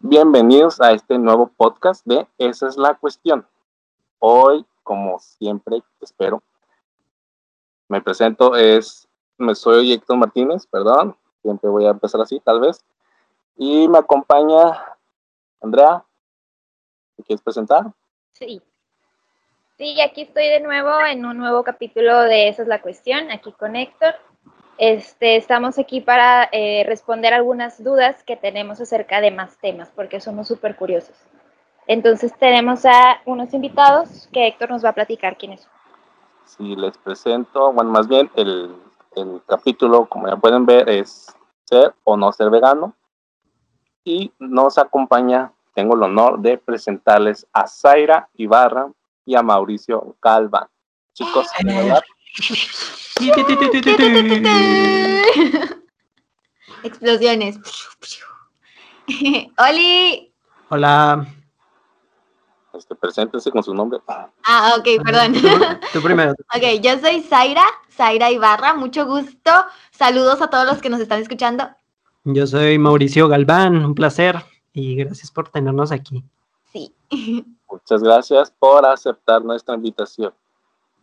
Bienvenidos a este nuevo podcast de Esa es la cuestión. Hoy, como siempre, espero, me presento, es, me soy Héctor Martínez, perdón, siempre voy a empezar así, tal vez. Y me acompaña Andrea. ¿Te quieres presentar? Sí. Sí, aquí estoy de nuevo en un nuevo capítulo de Esa es la cuestión, aquí con Héctor. Este, estamos aquí para eh, responder algunas dudas que tenemos acerca de más temas, porque somos súper curiosos. Entonces tenemos a unos invitados que Héctor nos va a platicar quiénes son. Sí, les presento, bueno, más bien el, el capítulo, como ya pueden ver, es ser o no ser vegano. Y nos acompaña, tengo el honor de presentarles a Zaira Ibarra y a Mauricio Calva. Chicos, ¿verdad? Explosiones. ¡Oli! Hola. Este, preséntense con su nombre. Ah, ok, perdón. Tú primero. ok, yo soy Zaira, Zaira Ibarra, mucho gusto. Saludos a todos los que nos están escuchando. Yo soy Mauricio Galván, un placer y gracias por tenernos aquí. Sí. Muchas gracias por aceptar nuestra invitación.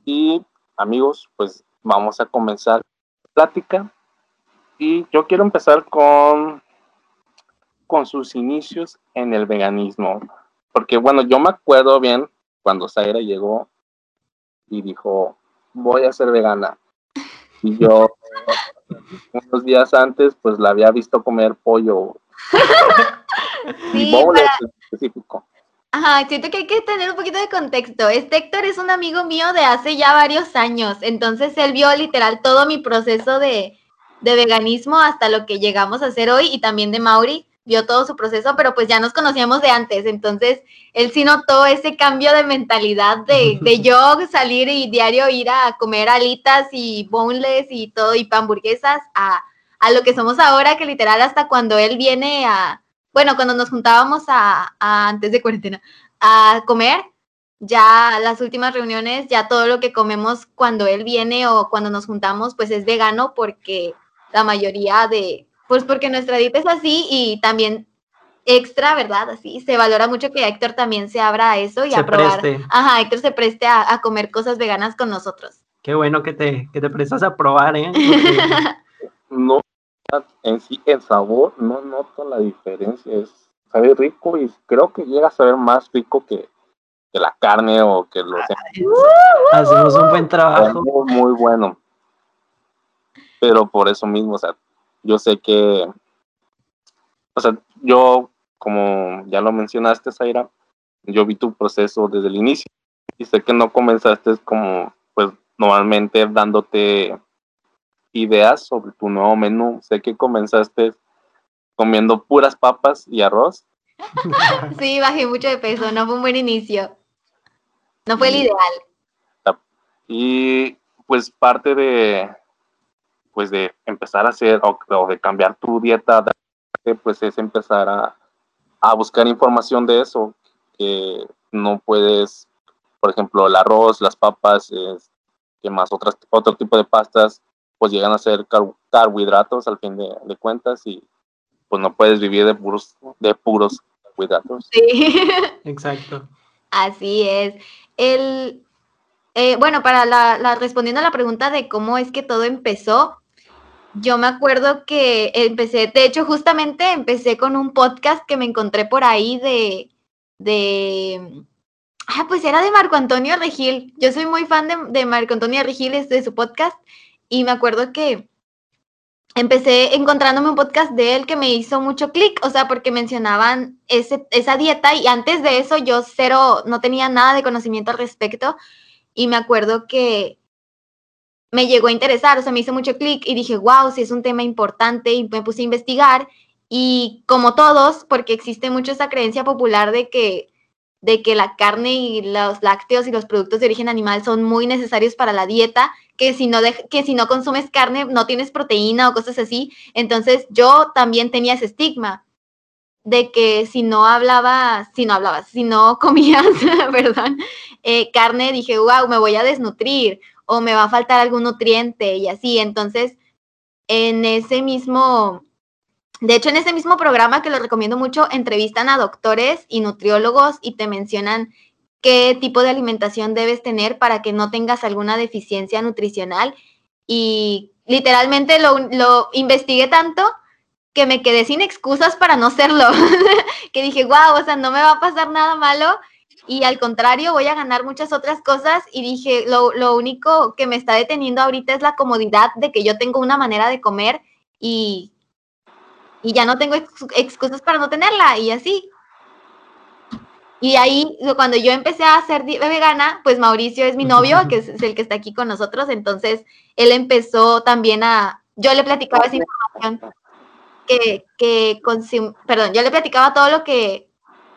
Y amigos, pues vamos a comenzar la plática. Y yo quiero empezar con, con sus inicios en el veganismo. Porque bueno, yo me acuerdo bien cuando Zaira llegó y dijo, voy a ser vegana. Y yo, unos días antes, pues la había visto comer pollo. Sí, y para- en específico. Ajá, siento que hay que tener un poquito de contexto. Este Héctor es un amigo mío de hace ya varios años, entonces él vio literal todo mi proceso de, de veganismo hasta lo que llegamos a hacer hoy y también de Mauri, vio todo su proceso, pero pues ya nos conocíamos de antes, entonces él sí notó ese cambio de mentalidad de, de yo salir y diario ir a comer alitas y boneless y todo y hamburguesas a, a lo que somos ahora, que literal hasta cuando él viene a, bueno, cuando nos juntábamos a, a- antes de cuarentena a comer, ya las últimas reuniones, ya todo lo que comemos cuando él viene o cuando nos juntamos, pues es vegano porque la mayoría de, pues porque nuestra dieta es así y también extra, ¿verdad? Así, se valora mucho que Héctor también se abra a eso y Se a probar. preste. Ajá, Héctor se preste a, a comer cosas veganas con nosotros. Qué bueno que te, que te prestas a probar, ¿eh? Porque no en sí el sabor no noto la diferencia es sabe rico y creo que llega a saber más rico que, que la carne o que los hacemos un buen trabajo. muy, muy bueno pero por eso mismo o sea yo sé que o sea yo como ya lo mencionaste Zaira yo vi tu proceso desde el inicio y sé que no comenzaste como pues normalmente dándote ideas sobre tu nuevo menú. Sé que comenzaste comiendo puras papas y arroz. Sí, bajé mucho de peso, no fue un buen inicio. No fue el ideal. Y pues parte de pues de empezar a hacer o, o de cambiar tu dieta, pues es empezar a, a buscar información de eso, que no puedes, por ejemplo, el arroz, las papas, que más otras, otro tipo de pastas, pues llegan a ser car- carbohidratos al fin de, de cuentas y pues no puedes vivir de puros, de puros carbohidratos. Sí. Exacto. Así es. El, eh, bueno, para la, la- respondiendo a la pregunta de cómo es que todo empezó, yo me acuerdo que empecé, de hecho, justamente empecé con un podcast que me encontré por ahí de, de, ah, pues era de Marco Antonio Regil. Yo soy muy fan de, de Marco Antonio Regil, es de su podcast, y me acuerdo que empecé encontrándome un podcast de él que me hizo mucho clic, o sea, porque mencionaban ese, esa dieta y antes de eso yo cero, no tenía nada de conocimiento al respecto y me acuerdo que me llegó a interesar, o sea, me hizo mucho clic y dije, wow, si es un tema importante y me puse a investigar y como todos, porque existe mucho esa creencia popular de que de que la carne y los lácteos y los productos de origen animal son muy necesarios para la dieta, que si no, dej- que si no consumes carne no tienes proteína o cosas así. Entonces yo también tenía ese estigma de que si no hablaba, si no hablabas, si no comías, perdón, eh, carne, dije, wow, me voy a desnutrir o me va a faltar algún nutriente y así. Entonces, en ese mismo de hecho, en ese mismo programa que lo recomiendo mucho, entrevistan a doctores y nutriólogos y te mencionan qué tipo de alimentación debes tener para que no tengas alguna deficiencia nutricional. Y literalmente lo, lo investigué tanto que me quedé sin excusas para no serlo. que dije, wow, o sea, no me va a pasar nada malo y al contrario voy a ganar muchas otras cosas y dije, lo, lo, único que me está deteniendo ahorita es la comodidad de que yo tengo una manera de comer y, y ya no tengo excusas para no tenerla y así. Y ahí, cuando yo empecé a ser vegana, pues Mauricio es mi novio, que es, el que está aquí con nosotros, entonces él empezó también a, yo le platicaba esa información que, que perdón, yo le platicaba todo lo que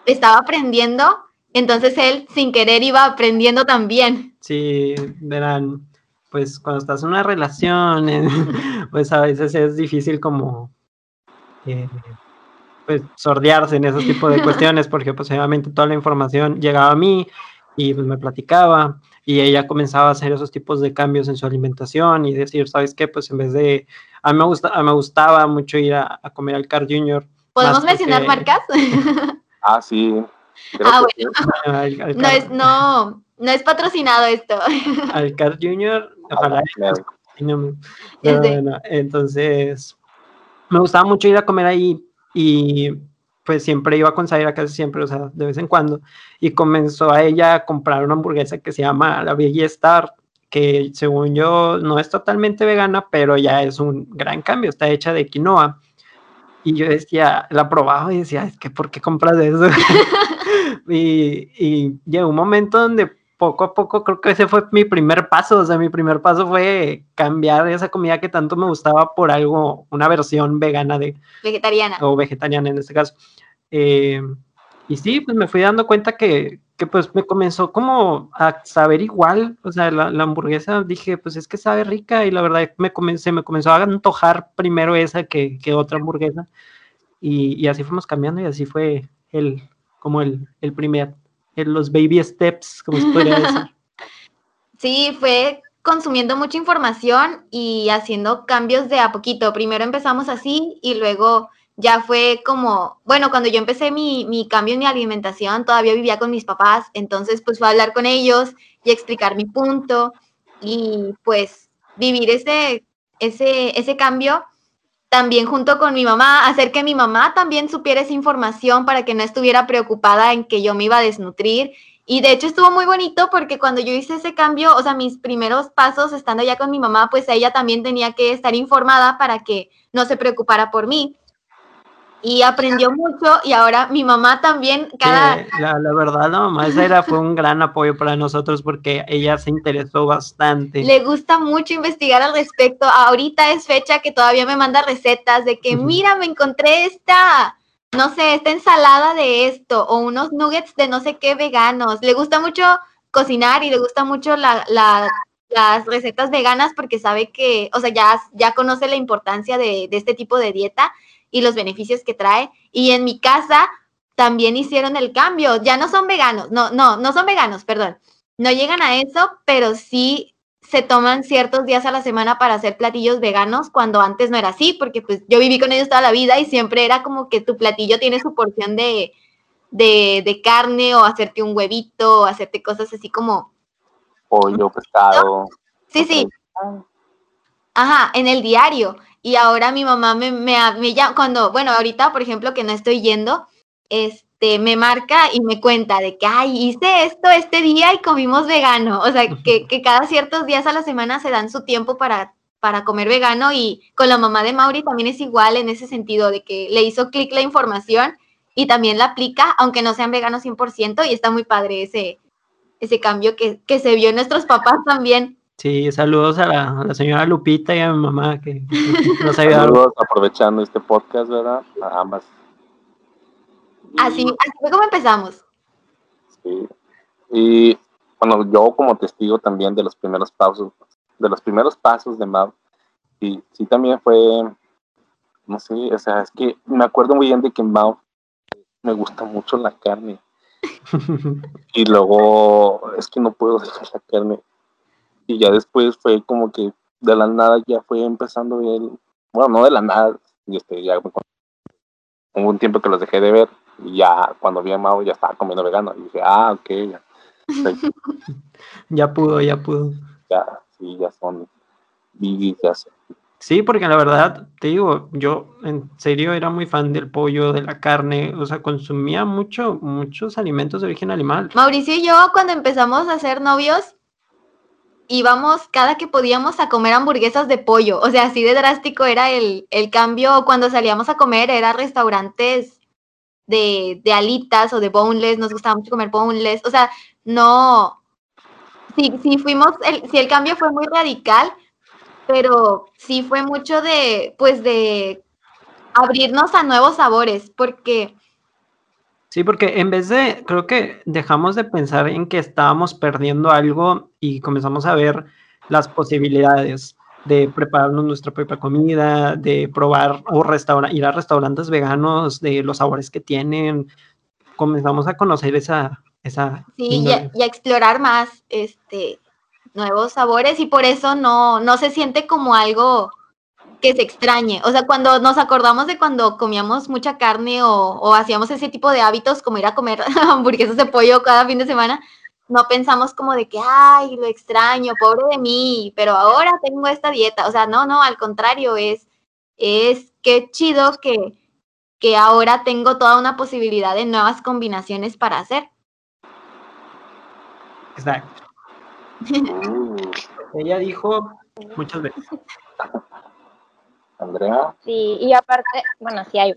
estaba aprendiendo entonces él sin querer iba aprendiendo también. Sí, verán, pues cuando estás en una relación, pues a veces es difícil como eh, pues sordearse en esos tipos de cuestiones, porque pues obviamente toda la información llegaba a mí y pues me platicaba y ella comenzaba a hacer esos tipos de cambios en su alimentación y decir, ¿sabes qué? Pues en vez de, a mí me, gusta, me gustaba mucho ir a, comer al Car Junior. ¿Podemos mencionar marcas? ah, sí, ah, bueno. no, es, no, no es patrocinado esto. Alcar Junior, ojalá. entonces, me gustaba mucho ir a comer ahí y pues siempre iba con Zaira, casi siempre, o sea, de vez en cuando. Y comenzó a ella a comprar una hamburguesa que se llama la Veggie Star, que según yo no es totalmente vegana, pero ya es un gran cambio, está hecha de quinoa. Y yo decía, la probaba y decía, es que ¿por qué compras eso? y, y llegó un momento donde poco a poco creo que ese fue mi primer paso, o sea, mi primer paso fue cambiar esa comida que tanto me gustaba por algo, una versión vegana de... Vegetariana. O vegetariana en este caso. Eh, y sí, pues me fui dando cuenta que, que, pues me comenzó como a saber igual, o sea, la, la, hamburguesa dije, pues es que sabe rica y la verdad me comencé, me comenzó a antojar primero esa que, que otra hamburguesa y, y, así fuimos cambiando y así fue el, como el, el primer, el, los baby steps, como se podría decir. Sí, fue consumiendo mucha información y haciendo cambios de a poquito. Primero empezamos así y luego ya fue como, bueno, cuando yo empecé mi, mi, cambio en mi alimentación, todavía vivía con mis papás, entonces pues fue a hablar con ellos y explicar mi punto y pues vivir ese, ese, ese cambio también junto con mi mamá, hacer que mi mamá también supiera esa información para que no estuviera preocupada en que yo me iba a desnutrir. Y de hecho estuvo muy bonito porque cuando yo hice ese cambio, o sea, mis primeros pasos estando ya con mi mamá, pues ella también tenía que estar informada para que no se preocupara por mí y aprendió mucho y ahora mi mamá también cada... la, la, verdad, la mamá esa era, fue un gran apoyo para nosotros porque ella se interesó bastante. Le gusta mucho investigar al respecto. Ahorita es fecha que todavía me manda recetas de que, mira, me encontré esta, no sé, esta ensalada de esto o unos nuggets de no sé qué veganos. Le gusta mucho cocinar y le gusta mucho la, la, las recetas veganas porque sabe que, o sea, ya, ya conoce la importancia de, de este tipo de dieta y los beneficios que trae. Y en mi casa también hicieron el cambio. Ya no son veganos, no, no, no son veganos, perdón. No llegan a eso, pero sí se toman ciertos días a la semana para hacer platillos veganos cuando antes no era así, porque pues yo viví con ellos toda la vida y siempre era como que tu platillo tiene su porción de, de, de carne o hacerte un huevito o hacerte cosas así como... Pollo, pescado. Sí, sí. Ajá, en el diario. Y ahora mi mamá me, me, me llama, cuando, bueno, ahorita, por ejemplo, que no estoy yendo, este, me marca y me cuenta de que, ay, hice esto este día y comimos vegano. O sea, que, que cada ciertos días a la semana se dan su tiempo para, para comer vegano y con la mamá de Mauri también es igual en ese sentido, de que le hizo clic la información y también la aplica, aunque no sean veganos 100%, y está muy padre ese, ese cambio que, que se vio en nuestros papás también. Sí, saludos a la, señora Lupita y a mi mamá que nos ayudaron. Saludos aprovechando este podcast, ¿verdad? A ambas. Así, así fue como empezamos. Sí. Y bueno, yo como testigo también de los primeros pasos, de los primeros pasos de Mau, y sí también fue, no sé, o sea, es que me acuerdo muy bien de que Mau me gusta mucho la carne. y luego es que no puedo dejar la carne y ya después fue como que de la nada ya fue empezando el, bueno, no de la nada, y este, ya me hubo un tiempo que los dejé de ver y ya cuando vi a Mau ya estaba comiendo vegano y dije, ah, ok, ya. ya pudo, ya pudo. Ya, sí, ya son ya Sí, porque la verdad, te digo, yo en serio era muy fan del pollo, de la carne, o sea, consumía mucho, muchos alimentos de origen animal. Mauricio y yo, cuando empezamos a ser novios, íbamos cada que podíamos a comer hamburguesas de pollo. O sea, así de drástico era el, el cambio. Cuando salíamos a comer, era restaurantes de, de, alitas o de boneless. Nos gustaba mucho comer boneless. O sea, no. Sí, sí fuimos, el, sí, el cambio fue muy radical, pero sí fue mucho de, pues, de abrirnos a nuevos sabores, porque Sí, porque en vez de, creo que dejamos de pensar en que estábamos perdiendo algo y comenzamos a ver las posibilidades de prepararnos nuestra propia comida, de probar o ir a restaurantes veganos, de los sabores que tienen. Comenzamos a conocer esa... esa sí, y a, y a, explorar más este, nuevos sabores y por eso no, no se siente como algo que se extrañe. O sea, cuando nos acordamos de cuando comíamos mucha carne o, hacíamos ese tipo de hábitos, como ir a comer hamburguesas de pollo cada fin de semana, no pensamos como de que, ay, lo extraño, pobre de mí, pero ahora tengo esta dieta. O sea, no, no, al contrario, es, es qué chido que, que ahora tengo toda una posibilidad de nuevas combinaciones para hacer. Exacto. Ella dijo muchas veces. Andrea. Sí, y aparte, bueno, sí hay,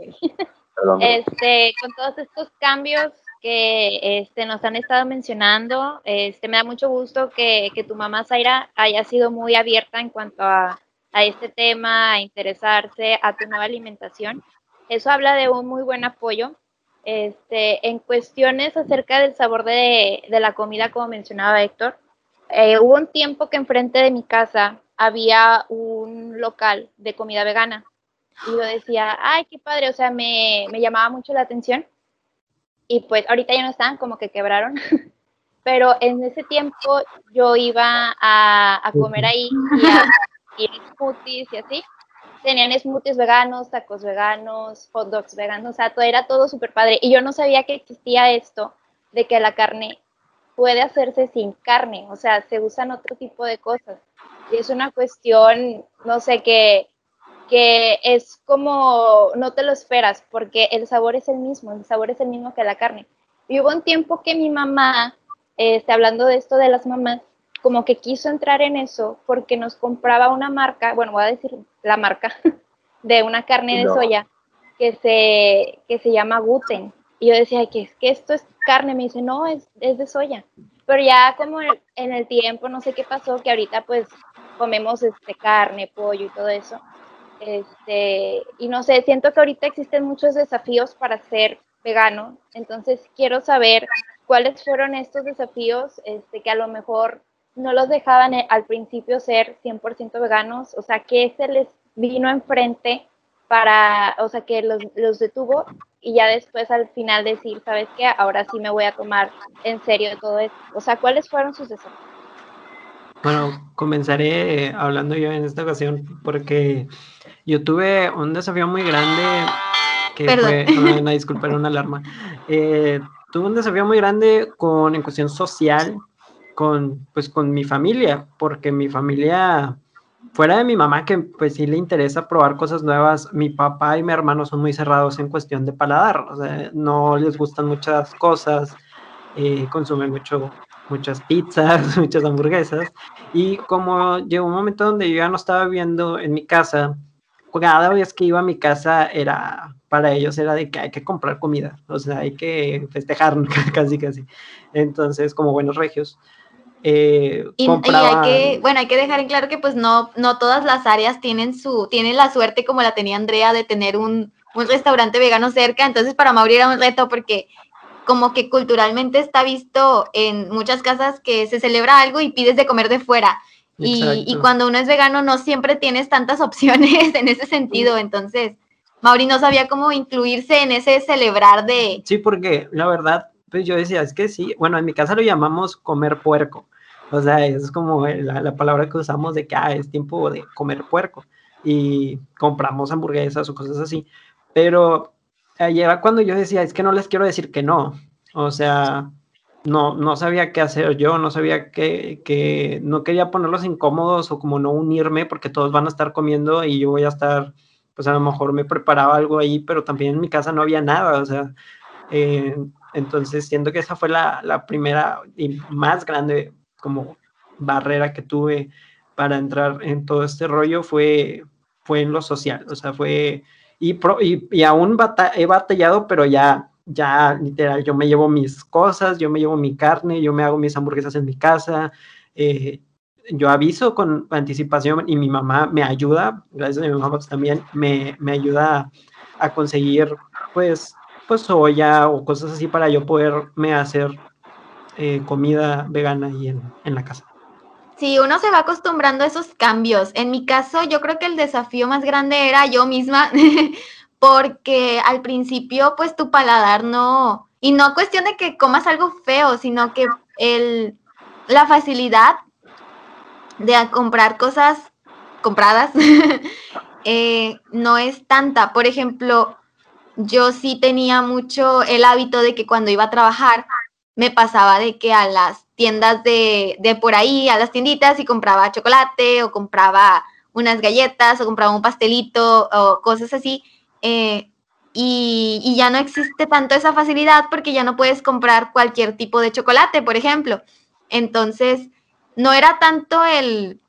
Este, con todos estos cambios que este, nos han estado mencionando, este, me da mucho gusto que, que tu mamá Zaira haya sido muy abierta en cuanto a, a, este tema, a interesarse a tu nueva alimentación. Eso habla de un muy buen apoyo. Este, en cuestiones acerca del sabor de, de la comida, como mencionaba Héctor, eh, hubo un tiempo que enfrente de mi casa había un local de comida vegana. Y yo decía, ay, qué padre, o sea, me, me llamaba mucho la atención. Y pues ahorita ya no están, como que quebraron. Pero en ese tiempo yo iba a, a comer ahí y a smoothies y así. Tenían smoothies veganos, tacos veganos, hot dogs veganos, o sea, todo, era todo súper padre. Y yo no sabía que existía esto de que la carne puede hacerse sin carne, o sea, se usan otro tipo de cosas. Y es una cuestión, no sé, que, que es como no te lo esperas, porque el sabor es el mismo, el sabor es el mismo que la carne. Y hubo un tiempo que mi mamá, este, hablando de esto de las mamás, como que quiso entrar en eso porque nos compraba una marca, bueno, voy a decir la marca, de una carne de soya que se, que se llama gluten. Y yo decía, que es que esto es carne, me dice, no, es, es de soya. Pero ya como en el tiempo, no sé qué pasó, que ahorita pues comemos este, carne, pollo y todo eso. Este, y no sé, siento que ahorita existen muchos desafíos para ser vegano, entonces quiero saber cuáles fueron estos desafíos este, que a lo mejor no los dejaban eh, al principio ser 100% veganos, o sea, que se les vino enfrente para, o sea, que los, los detuvo y ya después al final decir, ¿sabes qué? Ahora sí me voy a tomar en serio todo esto. O sea, ¿cuáles fueron sus desafíos? Bueno, comenzaré eh, hablando yo en esta ocasión porque yo tuve un desafío muy grande que fue, no, disculpa, era una alarma. Eh, tuve un desafío muy grande con, en cuestión social, con, pues, con mi familia, porque mi familia, fuera de mi mamá, que pues sí le interesa probar cosas nuevas, mi papá y mi hermano son muy cerrados en cuestión de paladar, o sea, no les gustan muchas cosas, eh, consumen mucho muchas pizzas, muchas hamburguesas. Y como llegó un momento donde yo ya no estaba viviendo en mi casa, cada vez que iba a mi casa era, para ellos era de que hay que comprar comida, o sea, hay que festejar casi casi. Entonces, como buenos regios. Eh, y, hay que, bueno, hay que dejar en claro que pues no, no todas las áreas tienen su, tienen la suerte como la tenía Andrea de tener un, un restaurante vegano cerca, entonces para Mauri era un reto porque como que culturalmente está visto en muchas casas que se celebra algo y pides de comer de fuera. Y, cuando uno es vegano no siempre tienes tantas opciones en ese sentido. Entonces, Mauri no sabía cómo incluirse en ese celebrar de... Sí, porque la verdad, pues yo decía, es que sí, bueno, en mi casa lo llamamos comer puerco. O sea, es como la, la palabra que usamos de que ah, es tiempo de comer puerco. Y compramos hamburguesas o cosas así. Pero era cuando yo decía, es que no les quiero decir que no. O sea, no, no sabía qué hacer yo, no sabía que, que no quería ponerlos incómodos o como no unirme porque todos van a estar comiendo y yo voy a estar, pues a lo mejor me preparaba algo ahí, pero también en mi casa no había nada, o sea, eh, entonces siento que esa fue la, la, primera y más grande como barrera que tuve para entrar en todo este rollo fue, fue en lo social, o sea, fue, y, y, y aún he batallado, pero ya ya literal, yo me llevo mis cosas, yo me llevo mi carne, yo me hago mis hamburguesas en mi casa, eh, yo aviso con anticipación y mi mamá me ayuda, gracias a mi mamá pues, también me, me, ayuda a conseguir pues, pues soya o cosas así para yo poderme hacer eh, comida vegana ahí en, en la casa. Sí, uno se va acostumbrando a esos cambios. En mi caso, yo creo que el desafío más grande era yo misma, porque al principio pues tu paladar no, y no cuestión de que comas algo feo, sino que el, la facilidad de comprar cosas compradas eh, no es tanta. Por ejemplo, yo sí tenía mucho el hábito de que cuando iba a trabajar me pasaba de que a las tiendas de, de por ahí, a las tienditas y compraba chocolate o compraba unas galletas o compraba un pastelito o cosas así eh, y, ya no existe tanto esa facilidad porque ya no puedes comprar cualquier tipo de chocolate, por ejemplo. Entonces, no era tanto el,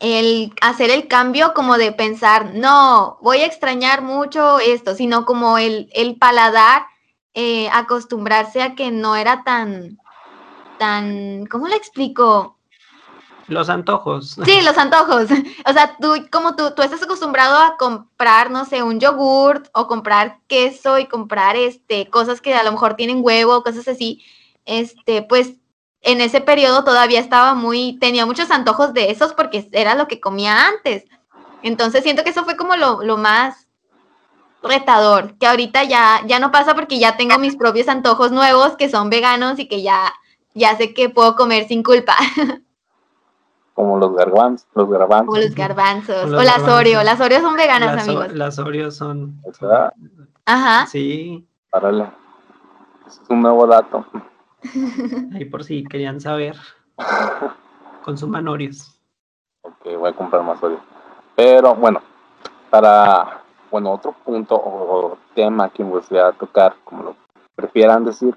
el hacer el cambio como de pensar, no, voy a extrañar mucho esto, sino como el, el paladar, eh, acostumbrarse a que no era tan, tan, ¿cómo le explico? Los antojos. Sí, los antojos. O sea, tú, como tú, tú estás acostumbrado a comprar, no sé, un yogurt o comprar queso y comprar este, cosas que a lo mejor tienen huevo, cosas así. Este, pues en ese periodo todavía estaba muy, tenía muchos antojos de esos porque era lo que comía antes. Entonces siento que eso fue como lo, lo más retador, que ahorita ya, ya no pasa porque ya tengo mis propios antojos nuevos que son veganos y que ya, ya sé que puedo comer sin culpa. como los garbanzos, los garbanzos. O los garbanzos, o, las Oreo, las Oreo son veganas, amigos. Las Oreo son... Ajá. Sí. Párale. Es un nuevo dato. Ahí por si querían saber. Consuman Oreos. Ok, voy a comprar más Oreos. Pero bueno, para, bueno, otro punto o tema que me gustaría tocar, como lo prefieran decir,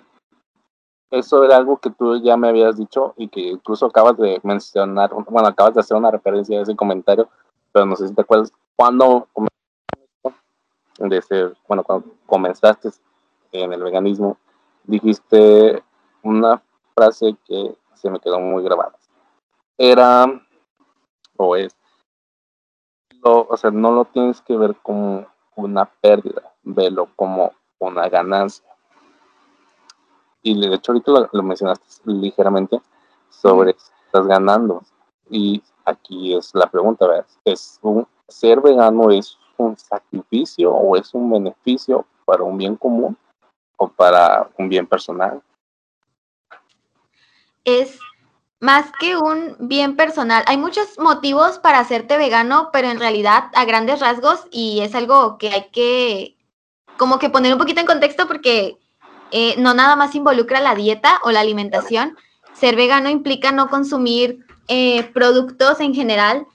eso era algo que tú ya me habías dicho y que incluso acabas de mencionar, bueno, acabas de hacer una referencia a ese comentario, pero no sé si te acuerdas cuando de bueno, cuando comenzaste en el veganismo, dijiste una frase que se me quedó muy grabada. Era, o es, o sea, no lo tienes que ver como una pérdida, velo como una ganancia y de hecho ahorita lo, mencionaste ligeramente sobre estás ganando. Y aquí es la pregunta, ¿es un, ser vegano es un sacrificio o es un beneficio para un bien común o para un bien personal? Es más que un bien personal. Hay muchos motivos para hacerte vegano, pero en realidad a grandes rasgos y es algo que hay que como que poner un poquito en contexto porque eh, no nada más involucra la dieta o la alimentación. Ser vegano implica no consumir eh, productos en general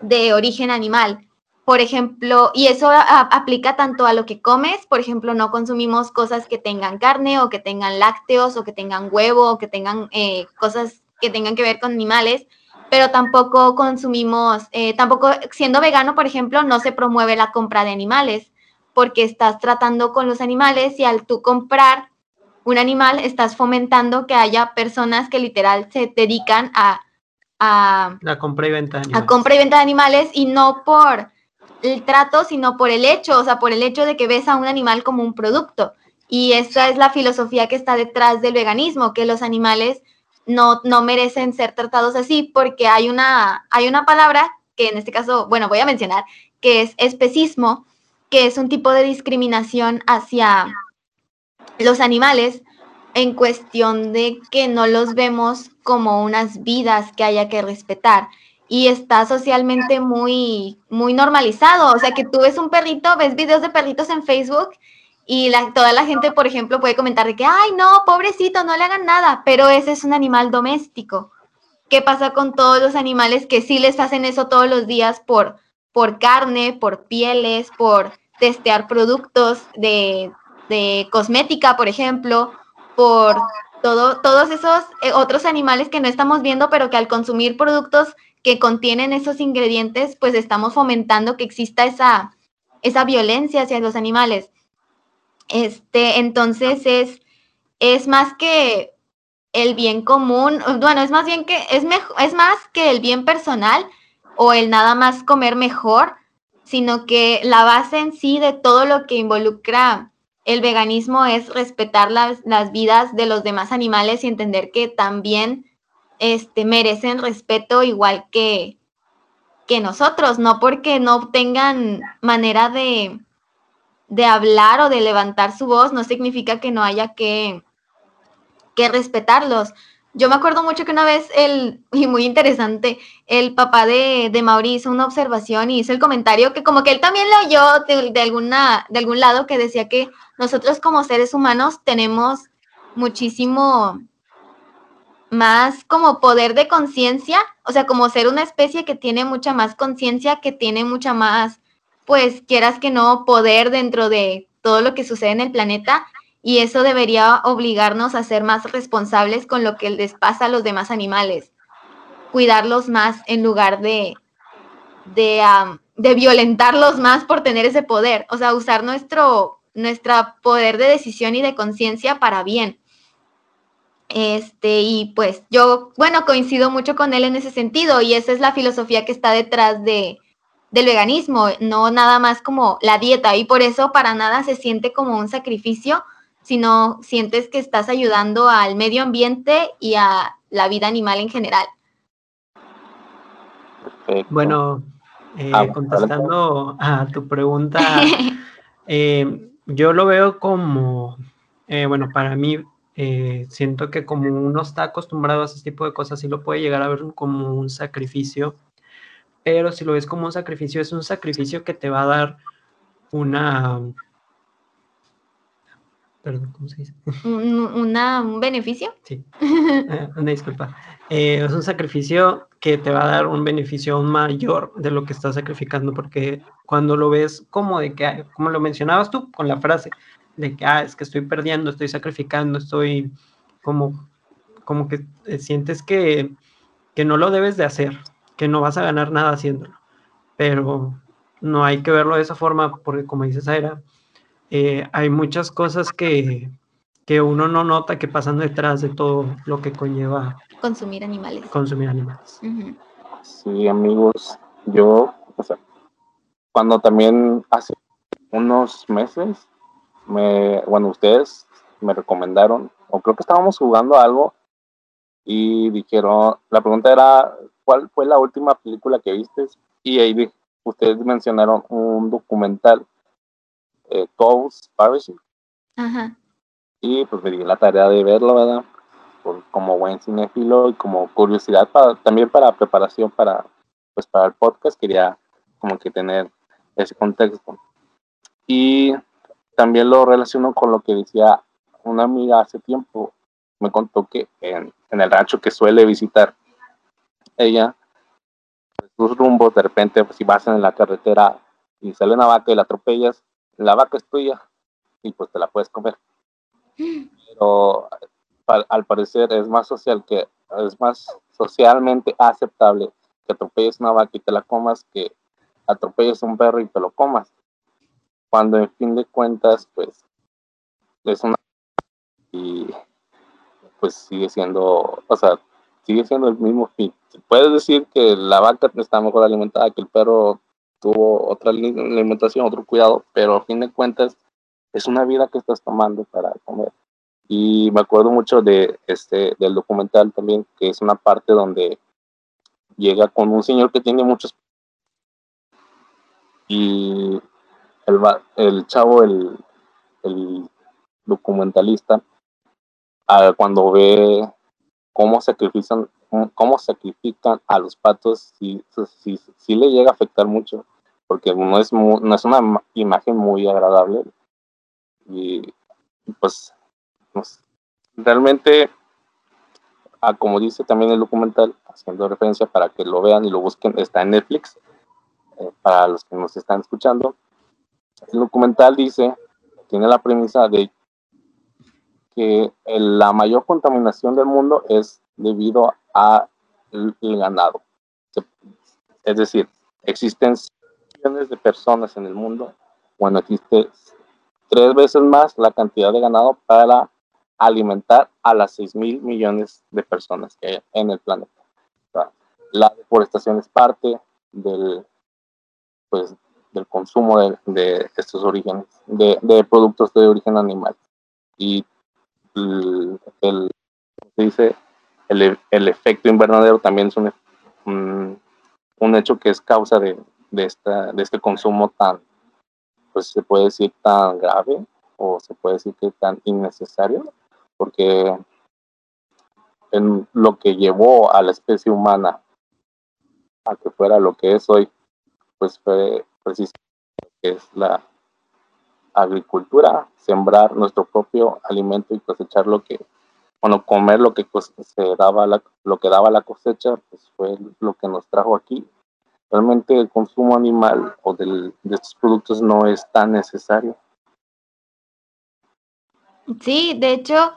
de origen animal. Por ejemplo, y eso aplica tanto a lo que comes, por ejemplo, no consumimos cosas que tengan carne o que tengan lácteos o que tengan huevo o que tengan eh, cosas que tengan que ver con animales, pero tampoco consumimos, tampoco siendo vegano, por ejemplo, no se promueve la compra de animales porque estás tratando con los animales y al tú comprar un animal, estás fomentando que haya personas que literal se dedican a, a la compra y venta de animales. A compra y venta de animales y no por el trato, sino por el hecho, o sea, por el hecho de que ves a un animal como un producto. Y esa es la filosofía que está detrás del veganismo, que los animales no, no merecen ser tratados así porque hay una, hay una palabra que en este caso, bueno, voy a mencionar, que es especismo, que es un tipo de discriminación hacia los animales en cuestión de que no los vemos como unas vidas que haya que respetar y está socialmente muy muy normalizado, o sea que tú ves un perrito, ves videos de perritos en Facebook y toda la gente, por ejemplo, puede comentar de que, ay, no, pobrecito, no le hagan nada, pero ese es un animal doméstico. ¿Qué pasa con todos los animales que sí les hacen eso todos los días por, por carne, por pieles, por testear productos de, de cosmética, por ejemplo, por todo, todos esos eh, otros animales que no estamos viendo, pero que al consumir productos que contienen esos ingredientes, pues estamos fomentando que exista esa, esa violencia hacia los animales. Este, entonces es, es más que el bien común, bueno, es más bien que es, es más que el bien personal o el nada más comer mejor, sino que la base en sí de todo lo que involucra el veganismo es respetar las, las vidas de los demás animales y entender que también este, merecen respeto igual que, que nosotros, no porque no tengan manera de, de hablar o de levantar su voz, no significa que no haya que, que respetarlos. Yo me acuerdo mucho que una vez el, y muy interesante, el papá de, de Mauri hizo una observación y hizo el comentario que como que él también lo oyó de, alguna, de algún lado que decía que nosotros como seres humanos tenemos muchísimo más como poder de conciencia, o sea, como ser una especie que tiene mucha más conciencia, que tiene mucha más, pues quieras que no, poder dentro de todo lo que sucede en el planeta y eso debería obligarnos a ser más responsables con lo que les pasa a los demás animales, cuidarlos más en lugar de, de, violentarlos más por tener ese poder, o sea, usar nuestro, nuestro poder de decisión y de conciencia para bien. Este, y pues yo, bueno, coincido mucho con él en ese sentido y esa es la filosofía que está detrás de, del veganismo, no nada más como la dieta y por eso para nada se siente como un sacrificio, sino sientes que estás ayudando al medio ambiente y a la vida animal en general. Bueno, eh, ah, contestando a tu pregunta, eh, yo lo veo como, eh, bueno, para mí eh, siento que como uno está acostumbrado a ese tipo de cosas, sí lo puede llegar a ver como un sacrificio, pero si lo ves como un sacrificio, es un sacrificio que te va a dar una... Perdón, ¿cómo se dice? ¿Un beneficio? Sí, eh, una disculpa. Eh, es un sacrificio que te va a dar un beneficio aún mayor de lo que estás sacrificando, porque cuando lo ves como de que, como lo mencionabas tú con la frase, de que, ah, es que estoy perdiendo, estoy sacrificando, estoy como, como que eh, sientes que, que no lo debes de hacer, que no vas a ganar nada haciéndolo. Pero no hay que verlo de esa forma, porque como dices, Aira, eh, hay muchas cosas que, que uno no nota que pasan detrás de todo lo que conlleva consumir animales. Consumir animales. Sí, amigos, yo, o sea, cuando también hace unos meses me, bueno, ustedes me recomendaron, o creo que estábamos jugando algo y dijeron, la pregunta era, ¿cuál fue la última película que viste? Y ahí ustedes mencionaron un documental, eh, Coast Ajá. Y pues me di la tarea de verlo, ¿verdad? Por, como buen cinéfilo y como curiosidad para, también para preparación para, pues para el podcast, quería como que tener ese contexto. Y también lo relaciono con lo que decía una amiga hace tiempo. Me contó que en, el rancho que suele visitar ella, pues, sus rumbos, de repente, pues, si vas en la carretera y sale una vaca y la atropellas, la vaca es tuya y pues te la puedes comer. Pero al, parecer es más social que es más socialmente aceptable que atropelles una vaca y te la comas que atropelles un perro y te lo comas cuando en fin de cuentas, pues, es una... y pues sigue siendo, o sea, sigue siendo el mismo fin. Puedes decir que la vaca está mejor alimentada, que el perro tuvo otra alimentación, otro cuidado, pero a fin de cuentas es una vida que estás tomando para comer. Y me acuerdo mucho de este del documental también, que es una parte donde llega con un señor que tiene muchos y el, chavo, el, documentalista, cuando ve cómo sacrifican, cómo sacrifican a los patos, sí, sí, le llega a afectar mucho, porque no es, no es una imagen muy agradable Y pues, realmente, a como dice también el documental, haciendo referencia para que lo vean y lo busquen, está en Netflix, eh, para los que nos están escuchando. El documental dice, tiene la premisa de que la mayor contaminación del mundo es debido al ganado. Es decir, existen millones de personas en el mundo, bueno, existe tres veces más la cantidad de ganado para alimentar a las 6 mil millones de personas que hay en el planeta. La deforestación es parte del, pues, del consumo de, estos orígenes, de, productos de origen animal. Y el, dice, el, el, efecto invernadero también es un, un hecho que es causa de, de, esta, de este consumo tan, pues se puede decir tan grave o se puede decir que tan innecesario, porque en lo que llevó a la especie humana a que fuera lo que es hoy, pues fue precisamente que es la agricultura, sembrar nuestro propio alimento y cosechar lo que, bueno, comer lo que se daba la, lo que daba la cosecha, pues fue lo que nos trajo aquí realmente el consumo animal o de estos productos no es tan necesario. Sí, de hecho,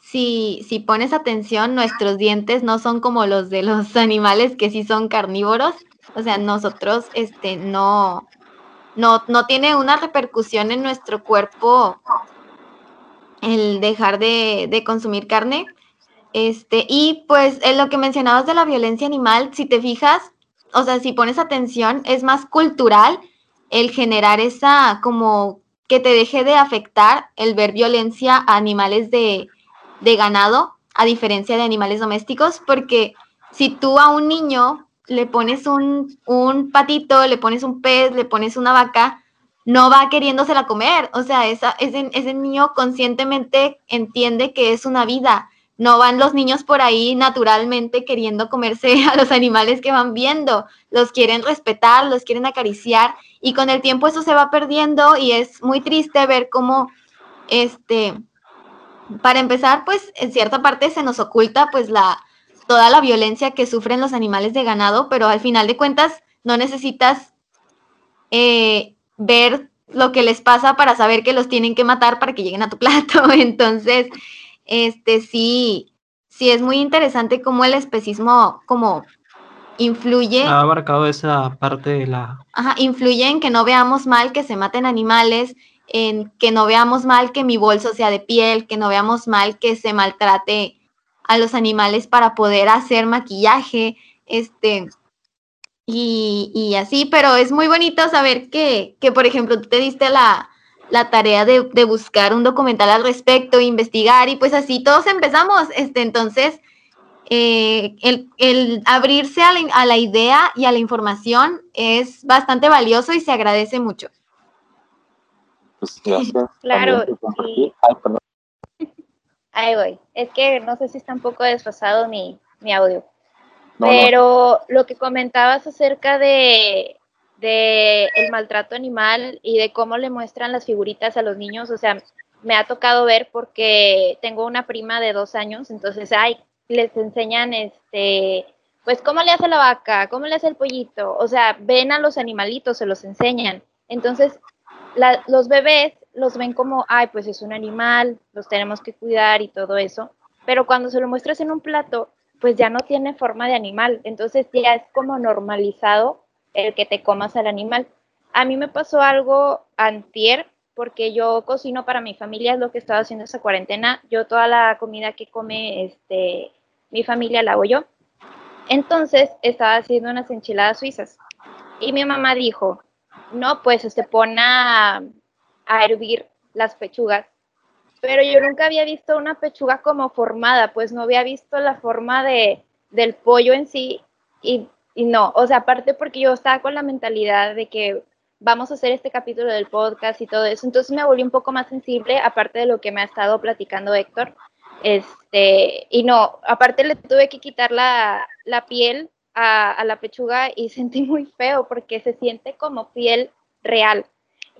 si, si pones atención, nuestros dientes no son como los de los animales que sí son carnívoros. O sea, nosotros este, no, no, no tiene una repercusión en nuestro cuerpo el dejar de, de consumir carne. Este, y pues lo que mencionabas de la violencia animal, si te fijas, o sea, si pones atención, es más cultural el generar esa como que te deje de afectar el ver violencia a animales de, ganado, a diferencia de animales domésticos, porque si tú a un niño le pones un, un, patito, le pones un pez, le pones una vaca, no va queriéndosela comer. O sea, esa, ese, ese niño conscientemente entiende que es una vida no van los niños por ahí naturalmente queriendo comerse a los animales que van viendo, los quieren respetar, los quieren acariciar y con el tiempo eso se va perdiendo y es muy triste ver cómo, este, para empezar, pues en cierta parte se nos oculta pues la, toda la violencia que sufren los animales de ganado, pero al final de cuentas no necesitas eh, ver lo que les pasa para saber que los tienen que matar para que lleguen a tu plato. Entonces, este sí, sí es muy interesante cómo el especismo como influye. Ha abarcado esa parte de la. Ajá, influye en que no veamos mal que se maten animales, en que no veamos mal que mi bolso sea de piel, que no veamos mal que se maltrate a los animales para poder hacer maquillaje, este, y, y así, pero es muy bonito saber que, que, por ejemplo, tú te diste la, la tarea de, buscar un documental al respecto, investigar y pues así todos empezamos. Este, entonces, eh, el, abrirse a la, idea y a la información es bastante valioso y se agradece mucho. Pues gracias. claro. Ahí voy. Es que no sé si está un poco desfasado mi, audio. Pero lo que comentabas acerca de de el maltrato animal y de cómo le muestran las figuritas a los niños, o sea, me ha tocado ver porque tengo una prima de dos años, entonces, ay, les enseñan, este, pues, cómo le hace la vaca, cómo le hace el pollito, o sea, ven a los animalitos, se los enseñan. Entonces, los bebés los ven como, ay, pues es un animal, los tenemos que cuidar y todo eso, pero cuando se lo muestras en un plato, pues ya no tiene forma de animal, entonces ya es como normalizado el que te comas al animal. A mí me pasó algo antier, porque yo cocino para mi familia, es lo que estaba haciendo esa cuarentena. Yo toda la comida que come este, mi familia la hago yo. Entonces estaba haciendo unas enchiladas suizas y mi mamá dijo, no, pues se pone a, a hervir las pechugas. Pero yo nunca había visto una pechuga como formada, pues no había visto la forma de, del pollo en sí y no, o sea, aparte porque yo estaba con la mentalidad de que vamos a hacer este capítulo del podcast y todo eso, entonces me volví un poco más sensible, aparte de lo que me ha estado platicando Héctor. Este, y no, aparte le tuve que quitar la, piel a, la pechuga y sentí muy feo porque se siente como piel real.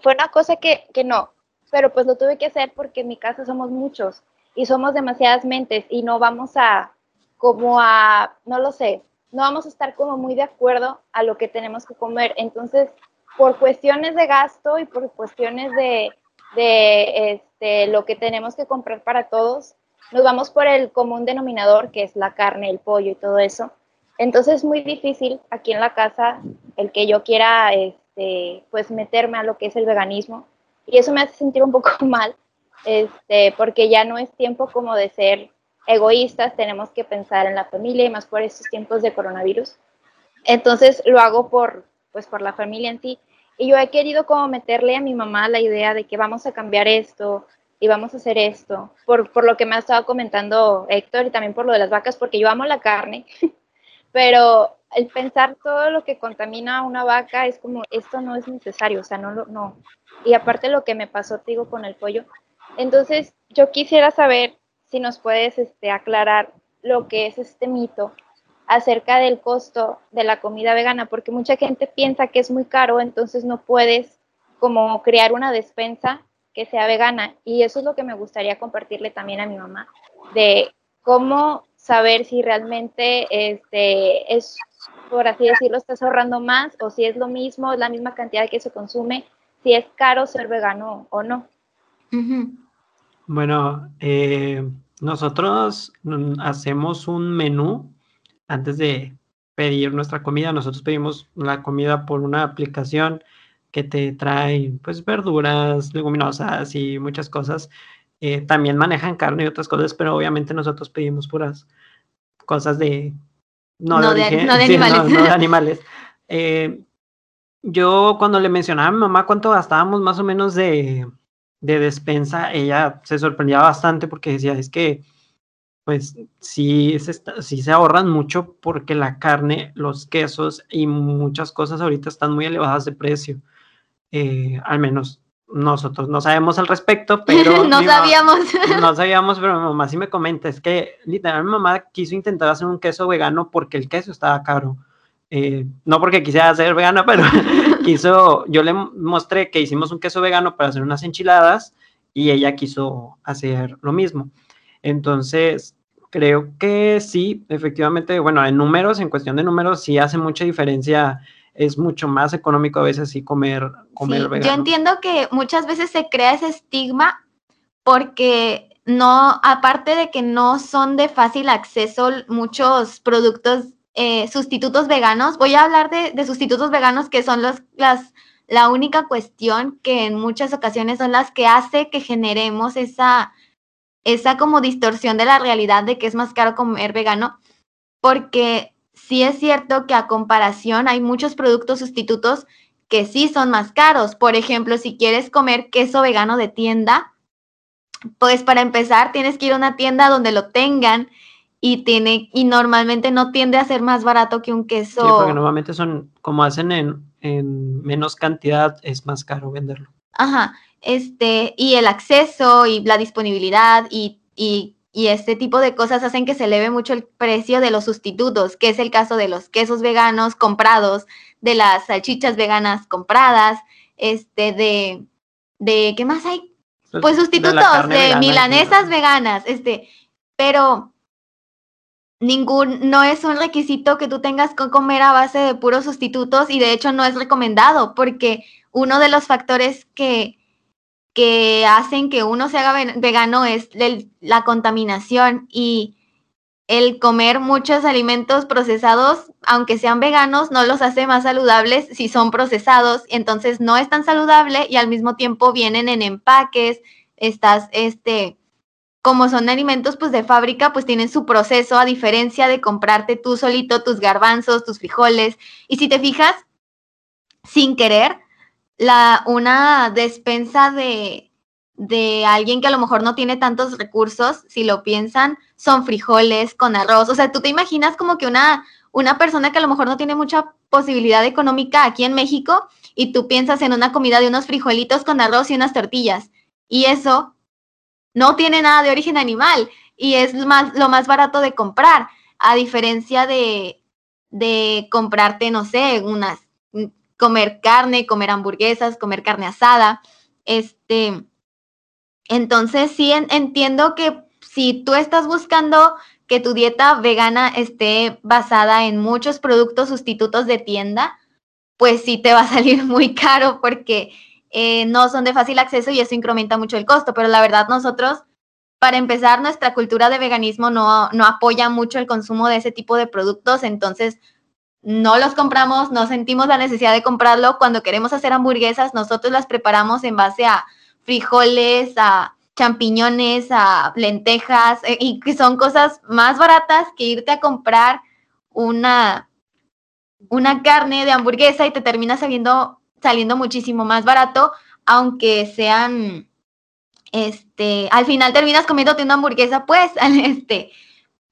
Fue una cosa que, que no, pero pues lo tuve que hacer porque en mi casa somos muchos y somos demasiadas mentes y no vamos a, como a, no lo sé, no vamos a estar como muy de acuerdo a lo que tenemos que comer. Entonces, por cuestiones de gasto y por cuestiones de, de este, lo que tenemos que comprar para todos, nos vamos por el común denominador, que es la carne, el pollo y todo eso. Entonces es muy difícil aquí en la casa el que yo quiera este, pues meterme a lo que es el veganismo y eso me hace sentir un poco mal este, porque ya no es tiempo como de ser egoístas, tenemos que pensar en la familia y más por estos tiempos de coronavirus. Entonces lo hago por, pues por la familia en sí. Y yo he querido como meterle a mi mamá la idea de que vamos a cambiar esto y vamos a hacer esto, por, por lo que me ha estado comentando Héctor y también por lo de las vacas, porque yo amo la carne, pero el pensar todo lo que contamina a una vaca es como, esto no es necesario, o sea, no, no. Y aparte lo que me pasó, te digo, con el pollo. Entonces, yo quisiera saber si nos puedes este, aclarar lo que es este mito acerca del costo de la comida vegana, porque mucha gente piensa que es muy caro, entonces no puedes como crear una despensa que sea vegana. Y eso es lo que me gustaría compartirle también a mi mamá, de cómo saber si realmente este, es, por así decirlo, estás ahorrando más o si es lo mismo, es la misma cantidad que se consume, si es caro ser vegano o no. Bueno, eh, nosotros hacemos un menú antes de pedir nuestra comida. Nosotros pedimos la comida por una aplicación que te trae pues verduras, leguminosas y muchas cosas. Eh, también manejan carne y otras cosas, pero obviamente nosotros pedimos puras cosas de... No, de, animales. Eh, yo cuando le mencionaba a mi mamá cuánto gastábamos más o menos de, de despensa, ella se sorprendía bastante porque decía, es que pues sí se, sí se ahorran mucho porque la carne, los quesos y muchas cosas ahorita están muy elevadas de precio. Eh, al menos nosotros no sabemos al respecto, pero... no sabíamos. no sabíamos, pero mi mamá sí me comenta, es que literal mi mamá quiso intentar hacer un queso vegano porque el queso estaba caro. Eh, no porque quisiera ser vegana, pero quiso, yo le mostré que hicimos un queso vegano para hacer unas enchiladas y ella quiso hacer lo mismo. Entonces, creo que sí, efectivamente, bueno, en números, en cuestión de números, sí hace mucha diferencia es mucho más económico a veces sí comer, comer vegano. Yo entiendo que muchas veces se crea ese estigma porque no, aparte de que no son de fácil acceso muchos productos eh, sustitutos veganos, voy a hablar de, sustitutos veganos que son los, las, la única cuestión que en muchas ocasiones son las que hace que generemos esa, esa como distorsión de la realidad de que es más caro comer vegano, porque sí es cierto que a comparación hay muchos productos sustitutos que sí son más caros. Por ejemplo, si quieres comer queso vegano de tienda, pues para empezar tienes que ir a una tienda donde lo tengan y tiene y normalmente no tiende a ser más barato que un queso. Sí, porque normalmente son como hacen en, en menos cantidad es más caro venderlo. Ajá, este y el acceso y la disponibilidad y, y y este tipo de cosas hacen que se eleve mucho el precio de los sustitutos, que es el caso de los quesos veganos comprados, de las salchichas veganas compradas, este, de, de ¿qué más hay? Pues, pues sustitutos, de, milanesas veganas, este, pero ningún, no es un requisito que tú tengas que comer a base de puros sustitutos y de hecho no es recomendado porque uno de los factores que, que hacen que uno se haga vegano es la contaminación y el comer muchos alimentos procesados, aunque sean veganos, no los hace más saludables si son procesados, entonces no es tan saludable y al mismo tiempo vienen en empaques, estás, este, como son alimentos pues de fábrica, pues tienen su proceso a diferencia de comprarte tú solito tus garbanzos, tus frijoles. Y si te fijas, sin querer, la, una despensa de, de alguien que a lo mejor no tiene tantos recursos, si lo piensan, son frijoles con arroz. O sea, tú te imaginas como que una, una persona que a lo mejor no tiene mucha posibilidad económica aquí en México y tú piensas en una comida de unos frijolitos con arroz y unas tortillas. Y eso no tiene nada de origen animal y es más, lo más barato de comprar, a diferencia de, de comprarte, no sé, unas comer carne, comer hamburguesas, comer carne asada. Este, Entonces sí entiendo que si tú estás buscando que tu dieta vegana esté basada en muchos productos sustitutos de tienda, pues sí te va a salir muy caro porque eh, no son de fácil acceso y eso incrementa mucho el costo. Pero la verdad nosotros, para empezar, nuestra cultura de veganismo no, no apoya mucho el consumo de ese tipo de productos, entonces no los compramos, no sentimos la necesidad de comprarlo. Cuando queremos hacer hamburguesas, nosotros las preparamos en base a frijoles, a champiñones, a lentejas, eh, y que son cosas más baratas que irte a comprar una, una carne de hamburguesa y te termina saliendo, saliendo muchísimo más barato, aunque sean, este, al final terminas comiéndote una hamburguesa, pues, este,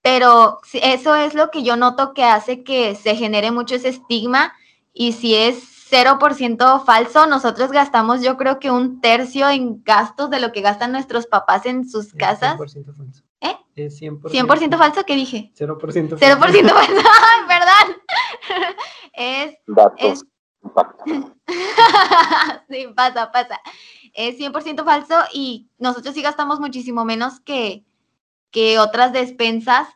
pero eso es lo que yo noto que hace que se genere mucho ese estigma y si es 0% falso, nosotros gastamos yo creo que un tercio en gastos de lo que gastan nuestros papás en sus casas. 100% falso. ¿Eh? Es 100%, 100% falso, ¿qué dije? 0% falso. 0% falso, perdón. es... es... sí, pasa, pasa. Es 100% falso y nosotros sí gastamos muchísimo menos que, que otras despensas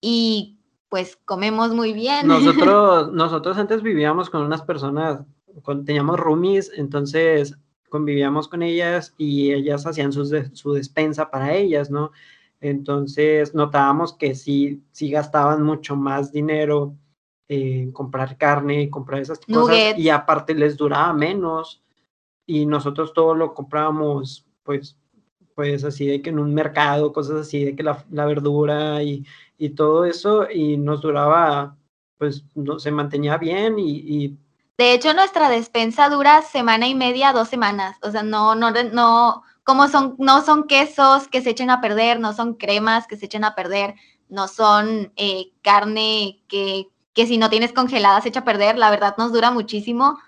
y pues comemos muy bien. Nosotros, nosotros antes vivíamos con unas personas, teníamos roomies, entonces convivíamos con ellas y ellas hacían su despensa para ellas, ¿no? Entonces notábamos que sí, sí gastaban mucho más dinero en comprar carne, comprar esas cosas y aparte les duraba menos y nosotros todo lo comprábamos pues pues así de que en un mercado, cosas así de que la, verdura y, y todo eso y nos duraba, pues no, se mantenía bien y, De hecho, nuestra despensa dura semana y media, dos semanas. O sea, no, no, no, como son, no son quesos que se echen a perder, no son cremas que se echen a perder, no son eh, carne que, que, si no tienes congelada se echa a perder. La verdad nos dura muchísimo.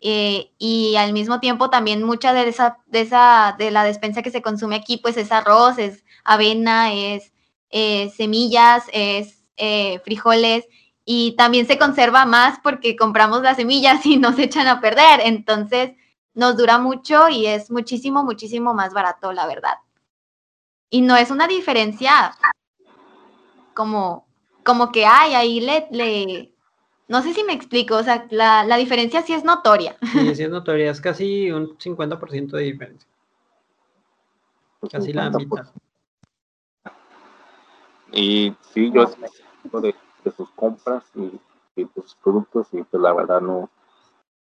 Eh, y al mismo tiempo también mucha de esa, de esa, de la despensa que se consume aquí, pues es arroz, es avena, es eh, semillas, es, eh, frijoles y también se conserva más porque compramos las semillas y no se echan a perder. Entonces nos dura mucho y es muchísimo, muchísimo más barato, la verdad. Y no es una diferencia como, como que hay ahí le, le, no sé si me explico, o sea, la, la diferencia sí es notoria. Sí, sí es notoria, es casi un 50% de diferencia. Casi la mitad. Y sí, yo de, de sus compras y, de sus productos y pues la verdad no,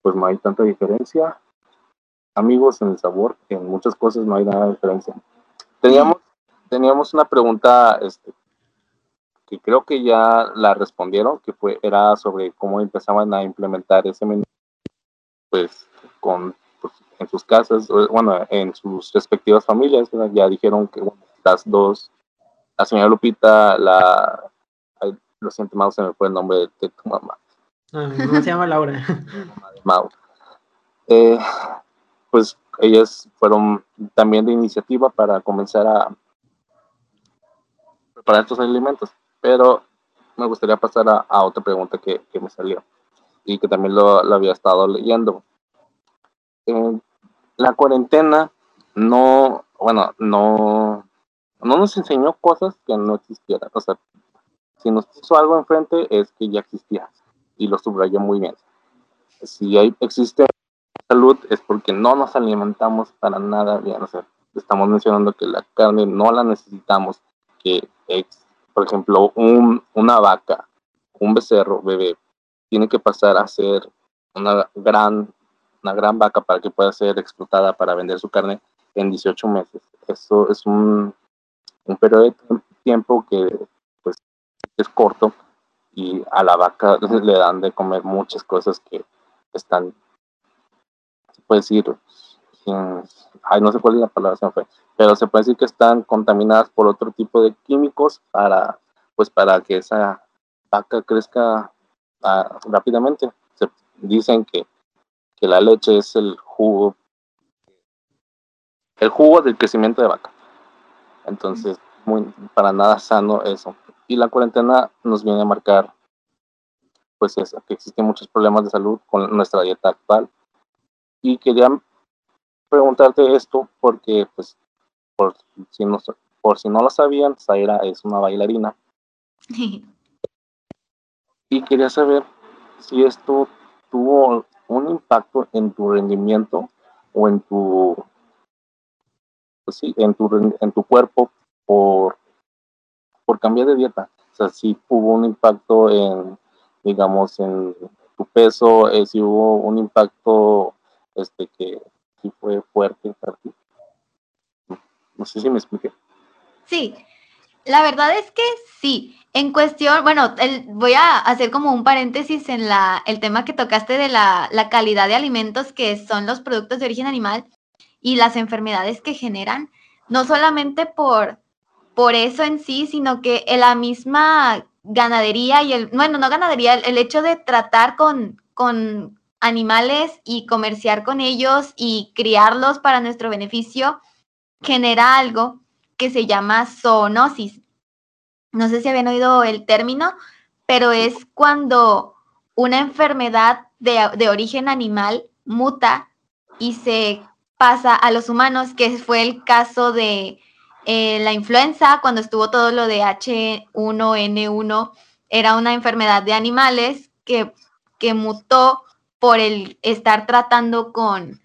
pues no hay tanta diferencia. Amigos, en el sabor, en muchas cosas no hay nada de diferencia. Teníamos, teníamos una pregunta este, que creo que ya la respondieron, que fue, era sobre cómo empezaban a implementar ese menú, pues, con, pues, en sus casas, bueno, en sus respectivas familias, ya dijeron que las dos la señora Lupita, la. lo siento, Mau, se me fue el nombre de, tu mamá. Ah, ¿Cómo se llama Laura? Mau. Eh, pues ellas fueron también de iniciativa para comenzar a preparar estos alimentos. Pero me gustaría pasar a, otra pregunta que, me salió y que también lo, había estado leyendo. la cuarentena no, bueno, no, no nos enseñó cosas que no existieran. O sea, si nos puso algo enfrente es que ya existía y lo subrayó muy bien. Si hay, existe salud es porque no nos alimentamos para nada bien. O sea, estamos mencionando que la carne no la necesitamos, que por ejemplo, un, una vaca, un becerro bebé, tiene que pasar a ser una gran, una gran vaca para que pueda ser explotada para vender su carne en 18 meses. Eso es un, un periodo de tiempo que pues es corto y a la vaca le dan de comer muchas cosas que están, se puede decir, ay, no sé cuál es la palabra, fue, pero se puede decir que están contaminadas por otro tipo de químicos para, pues para que esa vaca crezca ah, rápidamente. Se dicen que, que la leche es el jugo, el jugo del crecimiento de vaca. Entonces, muy, para nada sano eso. Y la cuarentena nos viene a marcar, pues eso, que existen muchos problemas de salud con nuestra dieta actual. Y quería preguntarte esto porque, pues, por si no, por si no lo sabían, Zaira es una bailarina. y quería saber si esto tuvo un impacto en tu rendimiento o en tu, pues sí, en tu, en tu cuerpo por, por cambiar de dieta. O sea, si hubo un impacto en, digamos, en tu peso, eh, si hubo un impacto este que sí fue fuerte para ti. No sé si me expliqué. Sí, la verdad es que sí. En cuestión, bueno, voy a hacer como un paréntesis en la, el tema que tocaste de la, la, calidad de alimentos que son los productos de origen animal y las enfermedades que generan, no solamente por, por eso en sí, sino que en la misma ganadería y el, bueno, no ganadería, el, hecho de tratar con, con animales y comerciar con ellos y criarlos para nuestro beneficio genera algo que se llama zoonosis. No sé si habían oído el término, pero es cuando una enfermedad de, origen animal muta y se pasa a los humanos, que fue el caso de eh, la influenza, cuando estuvo todo lo de H1N1, era una enfermedad de animales que, que mutó por el estar tratando con,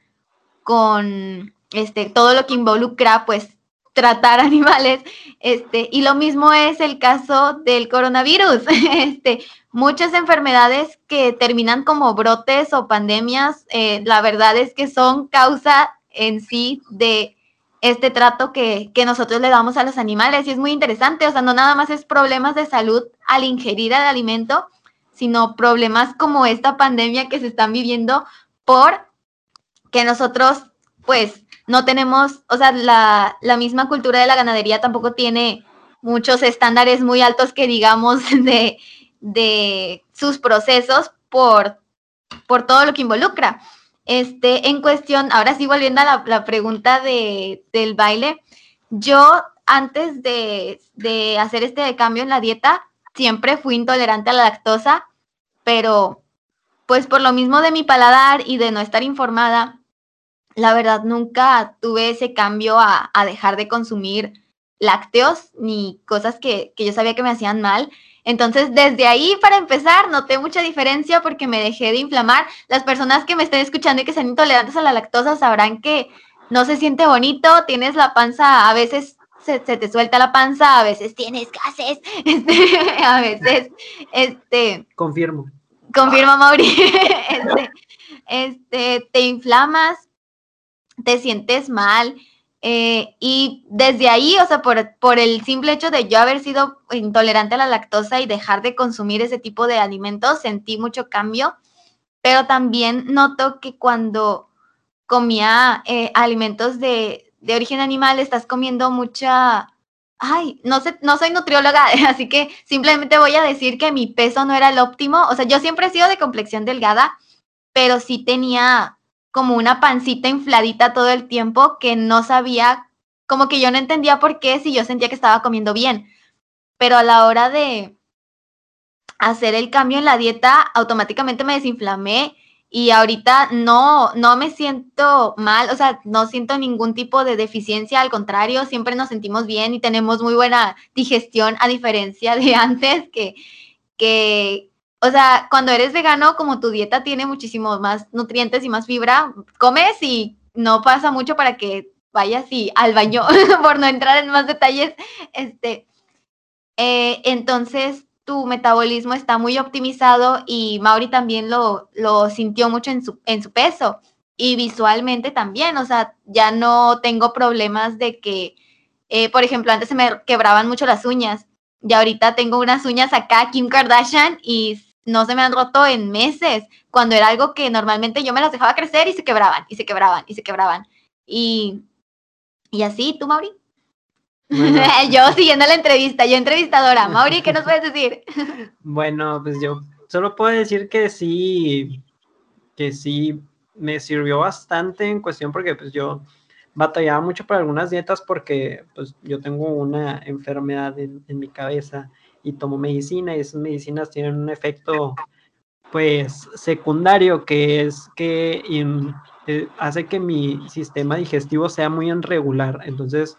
con este, todo lo que involucra, pues, tratar animales, este, y lo mismo es el caso del coronavirus, este, muchas enfermedades que terminan como brotes o pandemias, eh, la verdad es que son causa en sí de este trato que, que, nosotros le damos a los animales, y es muy interesante, o sea, no nada más es problemas de salud al ingerir el alimento, sino problemas como esta pandemia que se están viviendo por que nosotros, pues, no tenemos, o sea, la, misma cultura de la ganadería tampoco tiene muchos estándares muy altos que digamos de, de sus procesos por, por todo lo que involucra. Este, en cuestión, ahora sí volviendo a la, pregunta de, del baile, yo antes de, de, hacer este cambio en la dieta, siempre fui intolerante a la lactosa, pero pues por lo mismo de mi paladar y de no estar informada, la verdad nunca tuve ese cambio a, dejar de consumir lácteos ni cosas que, yo sabía que me hacían mal. Entonces, desde ahí, para empezar, noté mucha diferencia porque me dejé de inflamar. Las personas que me estén escuchando y que sean intolerantes a la lactosa sabrán que no se siente bonito, tienes la panza, a veces se, te suelta la panza, a veces tienes gases, este, a veces, este... Confirmo. Confirma, Mauri. este, este, te inflamas, te sientes mal. Eh, y desde ahí, o sea, por, por, el simple hecho de yo haber sido intolerante a la lactosa y dejar de consumir ese tipo de alimentos, sentí mucho cambio, pero también noto que cuando comía eh, alimentos de, de, origen animal, estás comiendo mucha... Ay, no sé, no soy nutrióloga, así que simplemente voy a decir que mi peso no era el óptimo. O sea, yo siempre he sido de complexión delgada, pero sí tenía como una pancita infladita todo el tiempo que no sabía, como que yo no entendía por qué si yo sentía que estaba comiendo bien. Pero a la hora de hacer el cambio en la dieta, automáticamente me desinflamé y ahorita no, no me siento mal, o sea, no siento ningún tipo de deficiencia, al contrario, siempre nos sentimos bien y tenemos muy buena digestión a diferencia de antes que, que, o sea, cuando eres vegano, como tu dieta tiene muchísimos más nutrientes y más fibra, comes y no pasa mucho para que vayas y al baño, por no entrar en más detalles. Este, eh, entonces, tu metabolismo está muy optimizado y Mauri también lo, lo sintió mucho en su, en su peso y visualmente también, o sea, ya no tengo problemas de que, eh, por ejemplo, antes se me quebraban mucho las uñas y ahorita tengo unas uñas acá, Kim Kardashian, y no se me han roto en meses, cuando era algo que normalmente yo me las dejaba crecer y se quebraban, y se quebraban, y se quebraban. Y, y así, ¿tú, Mauri? yo siguiendo la entrevista, yo entrevistadora. Mauri, ¿qué nos puedes decir? bueno, pues yo solo puedo decir que sí, que sí me sirvió bastante en cuestión porque pues yo batallaba mucho para algunas dietas porque pues yo tengo una enfermedad en, en mi cabeza y tomo medicina y esas medicinas tienen un efecto pues secundario que es que eh, hace que mi sistema digestivo sea muy irregular. Entonces,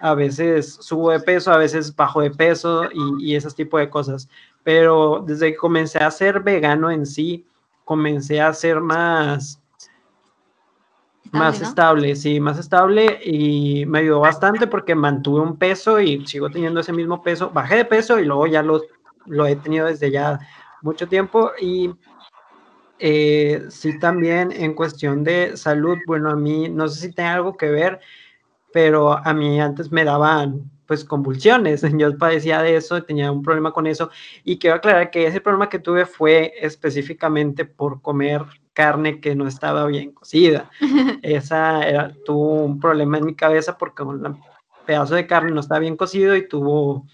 a veces subo de peso, a veces bajo de peso y, y ese tipo de cosas. Pero desde que comencé a ser vegano en sí, comencé a ser más, más estable, sí, más estable y me ayudó bastante porque mantuve un peso y sigo teniendo ese mismo peso. Bajé de peso y luego ya lo, lo he tenido desde ya mucho tiempo y eh, sí también en cuestión de salud, bueno, a mí no sé si tiene algo que ver, pero a mí antes me daban pues convulsiones, yo padecía de eso, tenía un problema con eso y quiero aclarar que ese problema que tuve fue específicamente por comer carne que no estaba bien cocida. Esa era, tuvo un problema en mi cabeza porque un pedazo de carne no estaba bien cocido y tuvo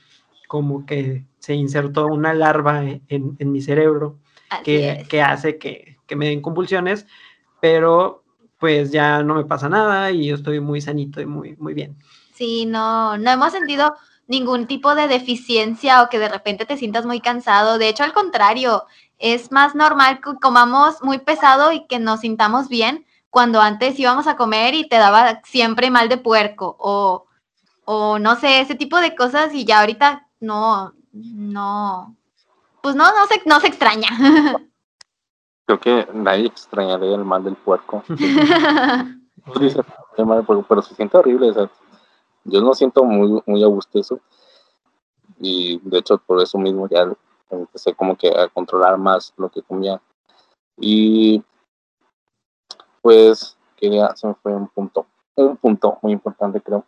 como que se insertó una larva en, mi cerebro que, que, hace que, que, me den convulsiones, pero pues ya no me pasa nada y yo estoy muy sanito y muy, muy bien. Sí, no, no hemos sentido ningún tipo de deficiencia o que de repente te sientas muy cansado. De hecho, al contrario, es más normal que comamos muy pesado y que nos sintamos bien cuando antes íbamos a comer y te daba siempre mal de puerco o, o no sé, ese tipo de cosas y ya ahorita no, no, pues no, no se, no se extraña. Creo que nadie extrañaría el mal del puerco. pero se siente horrible. yo no siento muy, muy a gusto eso. Y de hecho, por eso mismo ya empecé como que a controlar más lo que comía. Y pues quería, se me fue un punto, un punto muy importante creo.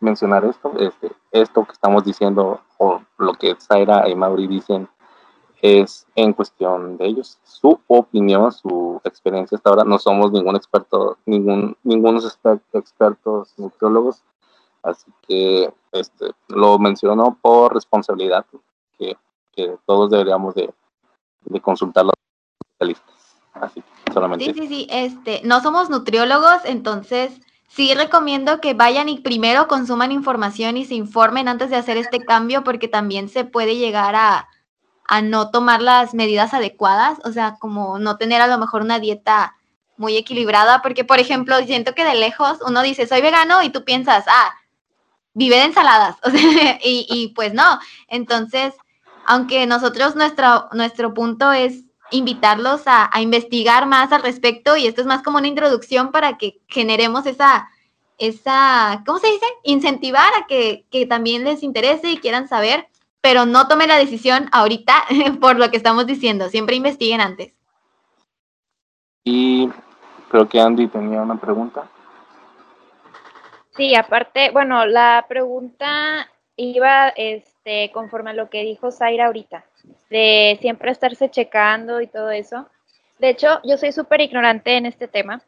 mencionar esto, este, esto que estamos diciendo o lo que Zaira y Mauri dicen es en cuestión de ellos, su opinión, su experiencia hasta ahora. No somos ningún experto, ningún, ningunos expertos nutriólogos, así que este, lo menciono por responsabilidad, que, que todos deberíamos de, de consultar los especialistas. Así solamente. Sí, sí, sí, este, no somos nutriólogos, entonces sí recomiendo que vayan y primero consuman información y se informen antes de hacer este cambio, porque también se puede llegar a a no tomar las medidas adecuadas, o sea, como no tener a lo mejor una dieta muy equilibrada, porque por ejemplo, siento que de lejos uno dice, soy vegano y tú piensas, ah, vive de ensaladas, o sea, y, pues no, entonces, aunque nosotros nuestro, nuestro punto es invitarlos a, investigar más al respecto y esto es más como una introducción para que generemos esa, esa, ¿cómo se dice? Incentivar a que, que también les interese y quieran saber pero no tome la decisión ahorita por lo que estamos diciendo. Siempre investiguen antes. Y creo que Andy tenía una pregunta. Sí, aparte, bueno, la pregunta iba este, conforme a lo que dijo Zaira ahorita, de siempre estarse checando y todo eso. De hecho, yo soy súper ignorante en este tema,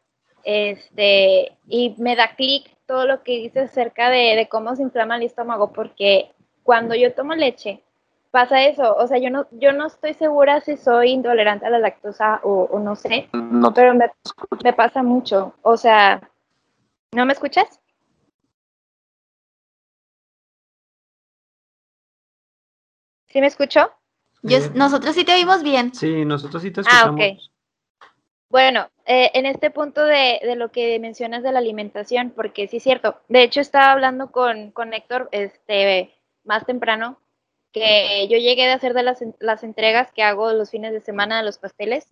este, y me da clic todo lo que dice acerca de, de, cómo se inflama el estómago, porque cuando yo tomo leche, pasa eso. O sea, yo no, yo no estoy segura si soy intolerante a la lactosa o, no sé, pero me, pasa mucho. O sea, ¿no me escuchas? ¿Sí me escucho? nosotros sí te oímos bien. Sí, nosotros sí te escuchamos. Ah, ok. Bueno, eh, en este punto de, de, lo que mencionas de la alimentación, porque sí es cierto. De hecho, estaba hablando con, con Héctor, este, más temprano, que yo llegué a hacer de las, las entregas que hago los fines de semana de los pasteles,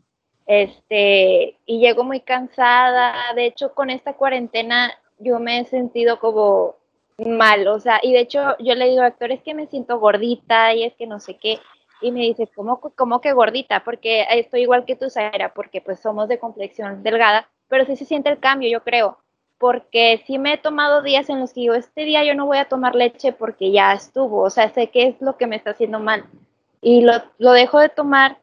este, y llego muy cansada, de hecho con esta cuarentena yo me he sentido como mal, o sea, y de hecho yo le digo, actor, es que me siento gordita y es que no sé qué, y me dice, ¿cómo, cómo que gordita? Porque estoy igual que tú, Sara, porque pues somos de complexión delgada, pero sí se siente el cambio, yo creo porque sí me he tomado días en los que digo, este día yo no voy a tomar leche porque ya estuvo, o sea, sé qué es lo que me está haciendo mal. Y lo, lo dejo de tomar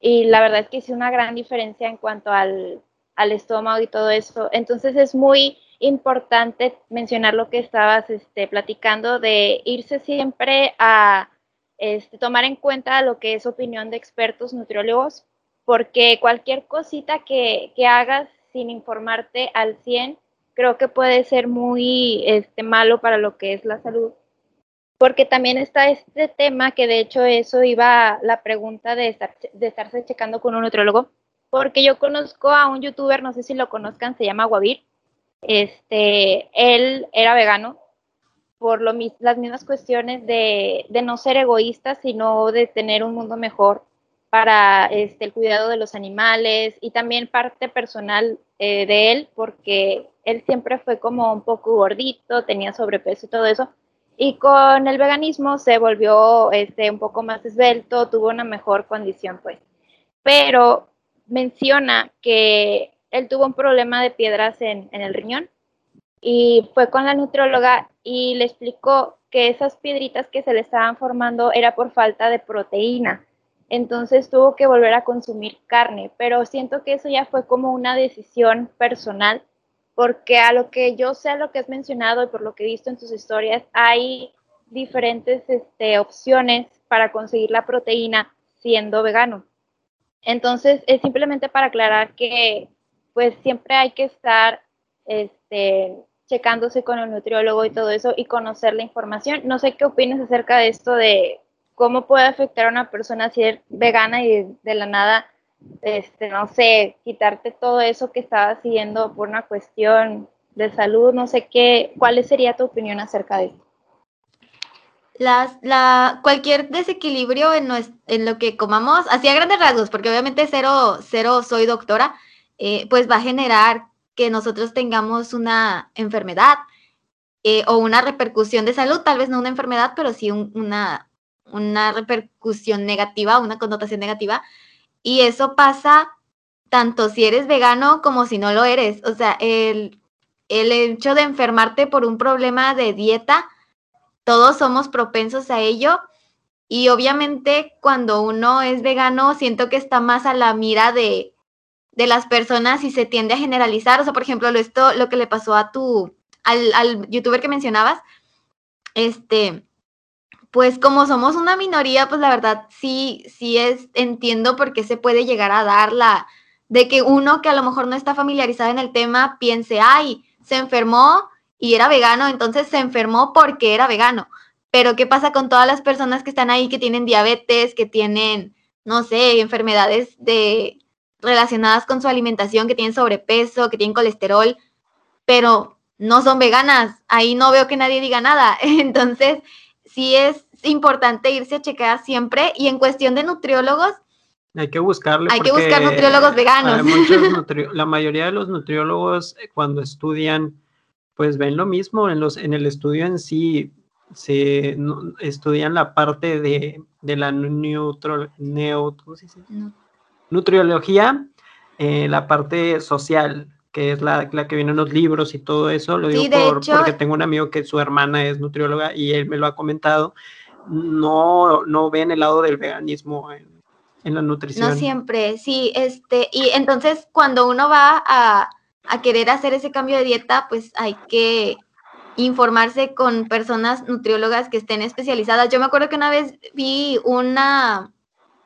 y la verdad es que hice una gran diferencia en cuanto al, al estómago y todo eso. Entonces es muy importante mencionar lo que estabas este, platicando de irse siempre a este, tomar en cuenta lo que es opinión de expertos nutriólogos, porque cualquier cosita que, que hagas sin informarte al 100 creo que puede ser muy este, malo para lo que es la salud. Porque también está este tema, que de hecho eso iba la pregunta de, estar, de estarse checando con un nutrólogo, porque yo conozco a un youtuber, no sé si lo conozcan, se llama Guavir. Este, él era vegano por lo, las mismas cuestiones de, de, no ser egoísta, sino de tener un mundo mejor para este, el cuidado de los animales y también parte personal eh, de él, porque él siempre fue como un poco gordito, tenía sobrepeso y todo eso. Y con el veganismo se volvió este, un poco más esbelto, tuvo una mejor condición, pues. Pero menciona que él tuvo un problema de piedras en, en el riñón y fue con la nutrióloga y le explicó que esas piedritas que se le estaban formando era por falta de proteína. Entonces tuvo que volver a consumir carne, pero siento que eso ya fue como una decisión personal, porque a lo que yo sé, lo que has mencionado y por lo que he visto en tus historias, hay diferentes este, opciones para conseguir la proteína siendo vegano. Entonces, es simplemente para aclarar que pues siempre hay que estar este, checándose con el nutriólogo y todo eso y conocer la información. No sé qué opinas acerca de esto de cómo puede afectar a una persona ser vegana y de, la nada, este, no sé, quitarte todo eso que estaba haciendo por una cuestión de salud, no sé qué, ¿cuál sería tu opinión acerca de esto? Las, la, cualquier desequilibrio en, en lo que comamos, así a grandes rasgos, porque obviamente cero, cero soy doctora, eh, pues va a generar que nosotros tengamos una enfermedad eh, o una repercusión de salud, tal vez no una enfermedad, pero sí una, una repercusión negativa, una connotación negativa. Y eso pasa tanto si eres vegano como si no lo eres. O sea, el, el hecho de enfermarte por un problema de dieta, todos somos propensos a ello. Y obviamente cuando uno es vegano, siento que está más a la mira de, de las personas y se tiende a generalizar. O sea, por ejemplo, lo, esto, lo que le pasó a tu, al, al youtuber que mencionabas, este, pues como somos una minoría, pues la verdad sí, sí es, entiendo por qué se puede llegar a dar la, de que uno que a lo mejor no está familiarizado en el tema piense, ay, se enfermó y era vegano, entonces se enfermó porque era vegano. Pero ¿qué pasa con todas las personas que están ahí que tienen diabetes, que tienen, no sé, enfermedades de, relacionadas con su alimentación, que tienen sobrepeso, que tienen colesterol, pero no son veganas. Ahí no veo que nadie diga nada. Entonces, sí es importante irse a checar siempre. Y en cuestión de nutriólogos, hay que buscarle. Hay que buscar nutriólogos veganos. la mayoría de los nutriólogos eh, cuando estudian, pues ven lo mismo. En, los, en el estudio en sí se estudian la parte de, de la neutro, neutro, ¿cómo se dice? nutriología, eh, la parte social, que es la, la, que viene en los libros y todo eso, lo digo porque tengo un amigo que su hermana es nutrióloga y él me lo ha comentado, no, no ven el lado del veganismo en, en la nutrición. No siempre, sí, este, y entonces cuando uno va a, a querer hacer ese cambio de dieta, pues hay que informarse con personas nutriólogas que estén especializadas. Yo me acuerdo que una vez vi una,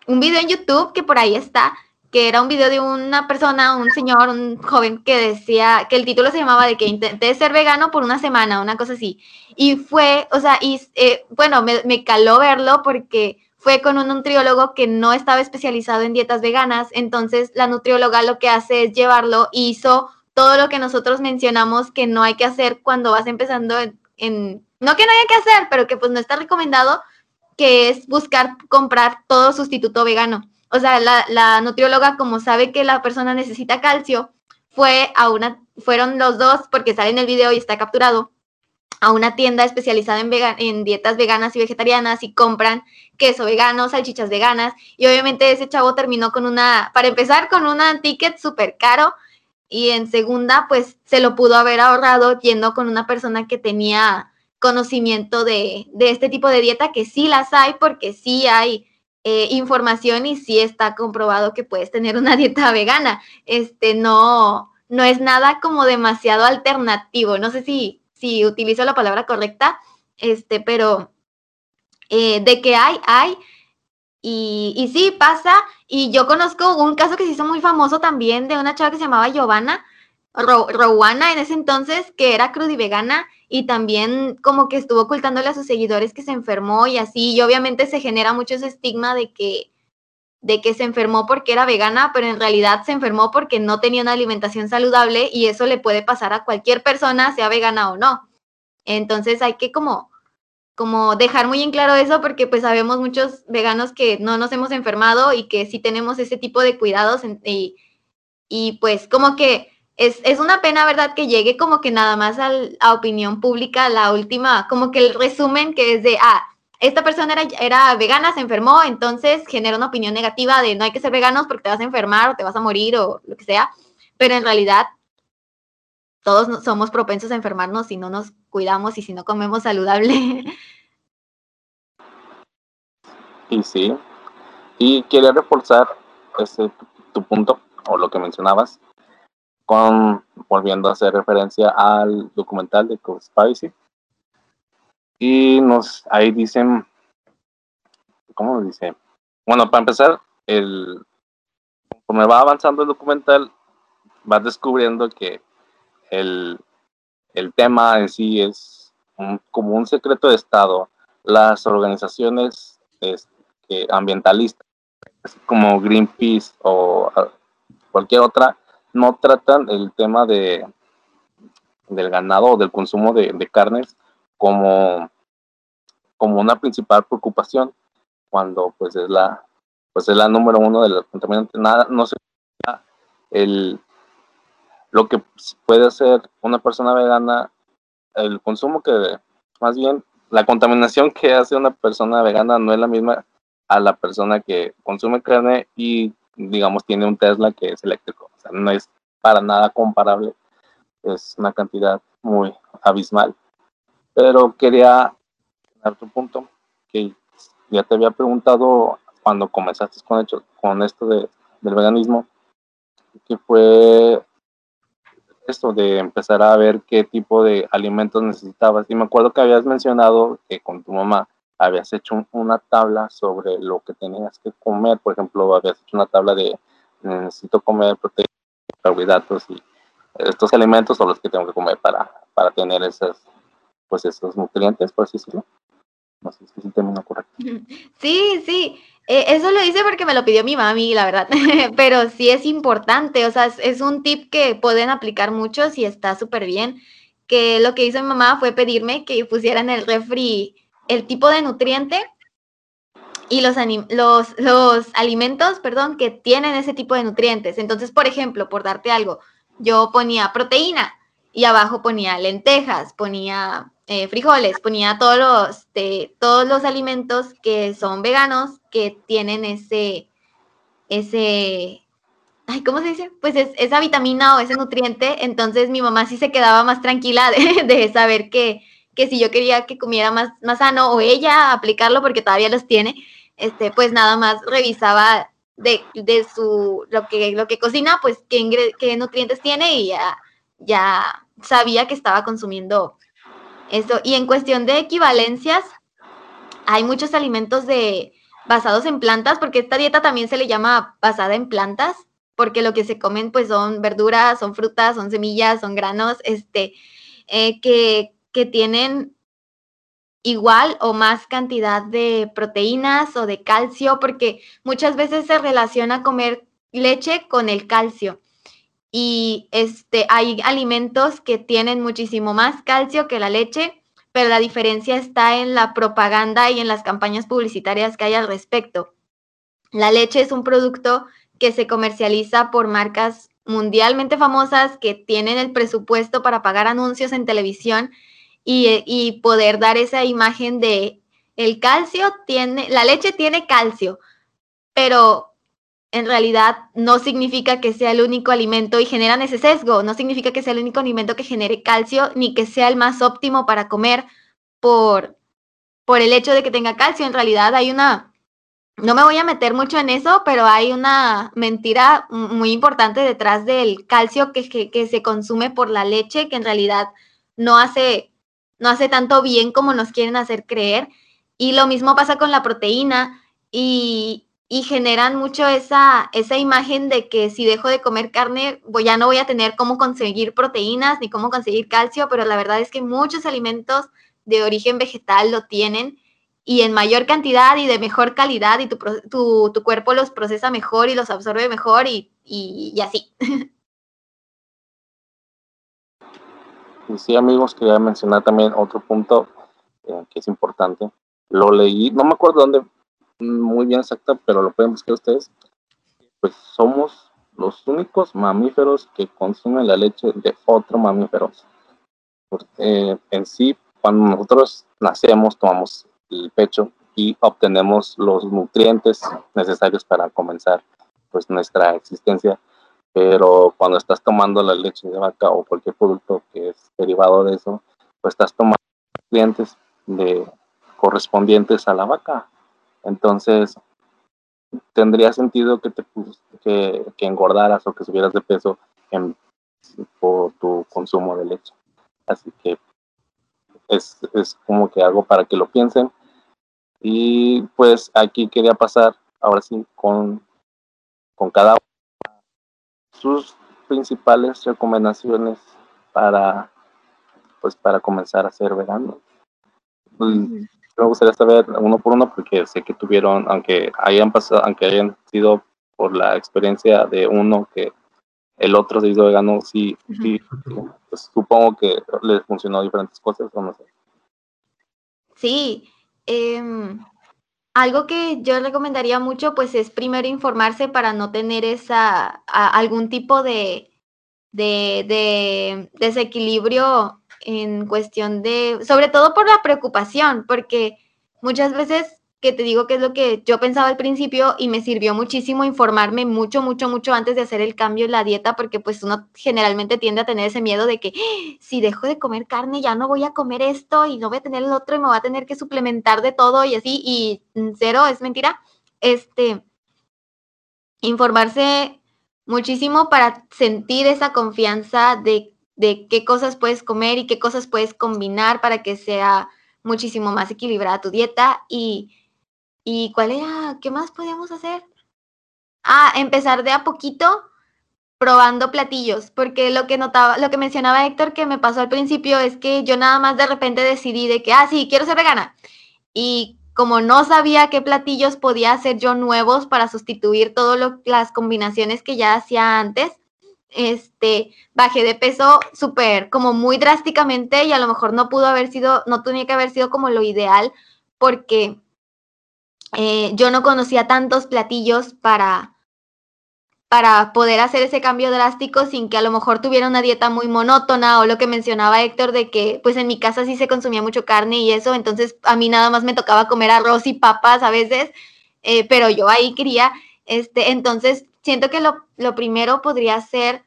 un video en YouTube que por ahí está, que era un video de una persona, un señor, un joven que decía que el título se llamaba de que intenté ser vegano por una semana, una cosa así. Y fue, o sea, eh, bueno, me, me, caló verlo porque fue con un nutriólogo que no estaba especializado en dietas veganas, entonces la nutrióloga lo que hace es llevarlo y hizo todo lo que nosotros mencionamos que no hay que hacer cuando vas empezando en, en no que no haya que hacer, pero que pues no está recomendado que es buscar comprar todo sustituto vegano. O sea, la, nutrióloga, como sabe que la persona necesita calcio, fue a una, fueron los dos, porque sale en el video y está capturado, a una tienda especializada en, en dietas veganas y vegetarianas y compran queso vegano, salchichas veganas. Y obviamente ese chavo terminó con una, para empezar, con un ticket súper caro. Y en segunda, pues se lo pudo haber ahorrado yendo con una persona que tenía conocimiento de, este tipo de dieta, que sí las hay, porque sí hay eh, información y sí está comprobado que puedes tener una dieta vegana. Este no, no es nada como demasiado alternativo. No sé si, si utilizo la palabra correcta, este, pero eh, de que hay, hay. Y, y sí, pasa. Y yo conozco un caso que se hizo muy famoso también de una chava que se llamaba Giovanna, Rowana en ese entonces, que era crudivegana y también como que estuvo ocultándole a sus seguidores que se enfermó y así, y obviamente se genera mucho ese estigma de que de que se enfermó porque era vegana, pero en realidad se enfermó porque no tenía una alimentación saludable y eso le puede pasar a cualquier persona, sea vegana o no. Entonces hay que como, como dejar muy en claro eso porque pues sabemos muchos veganos que no nos hemos enfermado y que sí tenemos ese tipo de cuidados y, y pues como que es, es, una pena, ¿verdad? Que llegue como que nada más a opinión pública la última, como que el resumen que es de, ah, esta persona era, era, vegana, se enfermó, entonces genera una opinión negativa de no hay que ser veganos porque te vas a enfermar o te vas a morir o lo que sea, pero en realidad todos somos propensos a enfermarnos si no nos cuidamos y si no comemos saludable. Y sí, y quería reforzar ese, tu punto o lo que mencionabas, con volviendo a hacer referencia al documental de Spicy y nos, ahí dicen, ¿cómo dice? Bueno, para empezar, el, me va avanzando el documental, vas descubriendo que el, el tema en sí es como un secreto de Estado. Las organizaciones este, ambientalistas, como Greenpeace o cualquier otra, no tratan el tema de, del ganado o del consumo de, carnes como, como una principal preocupación cuando pues es la pues es la número uno de los contaminantes. Nada no se el lo que puede hacer una persona vegana el consumo que más bien la contaminación que hace una persona vegana no es la misma a la persona que consume carne y digamos tiene un Tesla que es eléctrico no es para nada comparable es una cantidad muy abismal pero quería dar tu punto, que ya te había preguntado cuando comenzaste con, hecho, con esto de, del veganismo, que fue esto de empezar a ver qué tipo de alimentos necesitabas. Y me acuerdo que habías mencionado que con tu mamá habías hecho una tabla sobre lo que tenías que comer. Por ejemplo, habías hecho una tabla de necesito comer proteínas, carbohidratos y estos alimentos son los que tengo que comer para, para tener esas pues esos nutrientes, por así decirlo. No sé si es el término correcto. Sí, sí. Eh, eso lo hice porque me lo pidió mi mami, la verdad. Pero sí es importante. O sea, es, un tip que pueden aplicar muchos y está súper bien. Que lo que hizo mi mamá fue pedirme que pusiera en el refri el tipo de nutriente y los, los, alimentos, perdón, que tienen ese tipo de nutrientes. Entonces, por ejemplo, por darte algo, yo ponía proteína y abajo ponía lentejas, ponía eh, frijoles, ponía todos los, de, todos los alimentos que son veganos, que tienen ese, ese, ay, ¿cómo se dice? Pues es, esa vitamina o ese nutriente, entonces mi mamá sí se quedaba más tranquila de, saber que, que, si yo quería que comiera más, más sano o ella aplicarlo porque todavía los tiene, este, pues nada más revisaba de, de su, lo que, lo que cocina, pues qué, qué nutrientes tiene y ya, ya sabía que estaba consumiendo eso, y en cuestión de equivalencias, hay muchos alimentos de, basados en plantas, porque esta dieta también se le llama basada en plantas, porque lo que se comen pues son verduras, son frutas, son semillas, son granos, este, eh, que, que tienen igual o más cantidad de proteínas o de calcio, porque muchas veces se relaciona comer leche con el calcio y este, hay alimentos que tienen muchísimo más calcio que la leche, pero la diferencia está en la propaganda y en las campañas publicitarias que hay al respecto. La leche es un producto que se comercializa por marcas mundialmente famosas que tienen el presupuesto para pagar anuncios en televisión y, y poder dar esa imagen de el calcio tiene, la leche tiene calcio, pero en realidad no significa que sea el único alimento y generan ese sesgo, no significa que sea el único alimento que genere calcio ni que sea el más óptimo para comer por, por el hecho de que tenga calcio. En realidad hay una, no me voy a meter mucho en eso, pero hay una mentira muy importante detrás del calcio que, que, que se consume por la leche, que en realidad no hace, no hace tanto bien como nos quieren hacer creer. Y lo mismo pasa con la proteína. Y, y generan mucho esa, esa imagen de que si dejo de comer carne, voy, ya no voy a tener cómo conseguir proteínas ni cómo conseguir calcio, pero la verdad es que muchos alimentos de origen vegetal lo tienen y en mayor cantidad y de mejor calidad y tu, tu, cuerpo los procesa mejor y los absorbe mejor y, y, así. Y sí, amigos, quería mencionar también otro punto eh, que es importante. Lo leí, no me acuerdo dónde muy bien exacta, pero lo pueden buscar ustedes. Pues somos los únicos mamíferos que consumen la leche de otro mamífero. Porque, en sí, cuando nosotros nacemos, tomamos el pecho y obtenemos los nutrientes necesarios para comenzar pues nuestra existencia. Pero cuando estás tomando la leche de vaca o cualquier producto que es derivado de eso, pues estás tomando nutrientes de, correspondientes a la vaca. Entonces, tendría sentido que te que, que engordaras o que subieras de peso en, por tu consumo de leche. Así que es, es como que algo para que lo piensen y pues aquí quería pasar ahora sí con, con cada uno sus principales recomendaciones para pues para comenzar a ser vegano. Pues, me gustaría saber uno por uno porque sé que tuvieron, aunque hayan pasado, aunque hayan sido por la experiencia de uno que el otro se hizo vegano, sí, sí, pues, supongo que les funcionó diferentes cosas o no sé. Sí, Em, algo que yo recomendaría mucho, pues es primero informarse para no tener esa, algún tipo de, de, desequilibrio en cuestión de, sobre todo por la preocupación, porque muchas veces que te digo que es lo que yo pensaba al principio y me sirvió muchísimo informarme mucho, mucho, mucho antes de hacer el cambio en la dieta, porque pues uno generalmente tiende a tener ese miedo de que ¡Ah! si dejo de comer carne ya no voy a comer esto y no voy a tener el otro y me voy a tener que suplementar de todo y así, y cero, es mentira. Este, informarse muchísimo para sentir esa confianza de, de qué cosas puedes comer y qué cosas puedes combinar para que sea muchísimo más equilibrada tu dieta y ¿Y cuál era? ¿Qué más podíamos hacer? Ah, empezar de a poquito probando platillos, porque lo que notaba, lo que mencionaba Héctor que me pasó al principio es que yo nada más de repente decidí de que, ah, sí, quiero ser vegana. Y como no sabía qué platillos podía hacer yo nuevos para sustituir todas las combinaciones que ya hacía antes, este, bajé de peso súper, como muy drásticamente y a lo mejor no pudo haber sido, no tenía que haber sido como lo ideal, porque eh, yo no conocía tantos platillos para, para poder hacer ese cambio drástico sin que a lo mejor tuviera una dieta muy monótona o lo que mencionaba Héctor de que pues en mi casa sí se consumía mucho carne y eso, entonces a mí nada más me tocaba comer arroz y papas a veces, eh, pero yo ahí quería, este, entonces siento que lo, lo primero podría ser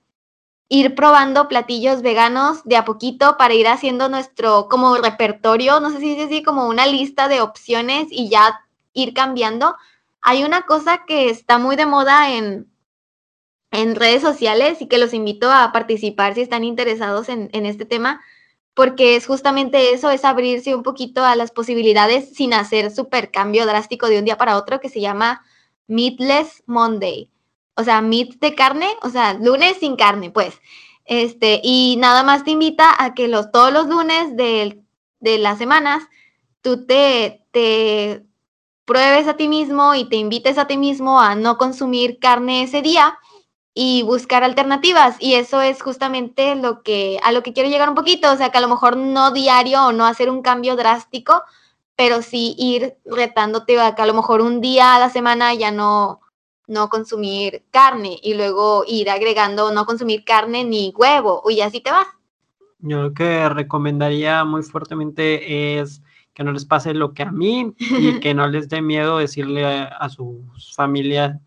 ir probando platillos veganos de a poquito para ir haciendo nuestro como repertorio, no sé si es así, como una lista de opciones y ya ir cambiando. Hay una cosa que está muy de moda en, en redes sociales y que los invito a participar si están interesados en, en este tema, porque es justamente eso, es abrirse un poquito a las posibilidades sin hacer súper cambio drástico de un día para otro, que se llama Meatless Monday. O sea, meat de carne, o sea, lunes sin carne, pues. Este, y nada más te invita a que los, todos los lunes de, de las semanas tú te, te pruebes a ti mismo y te invites a ti mismo a no consumir carne ese día y buscar alternativas. Y eso es justamente lo que, a lo que quiero llegar un poquito. O sea, que a lo mejor no diario o no hacer un cambio drástico, pero sí ir retándote a que a lo mejor un día a la semana ya no, no consumir carne y luego ir agregando no consumir carne ni huevo y así te vas. Yo lo que recomendaría muy fuertemente es que no les pase lo que a mí y que no les dé miedo decirle a, sus familias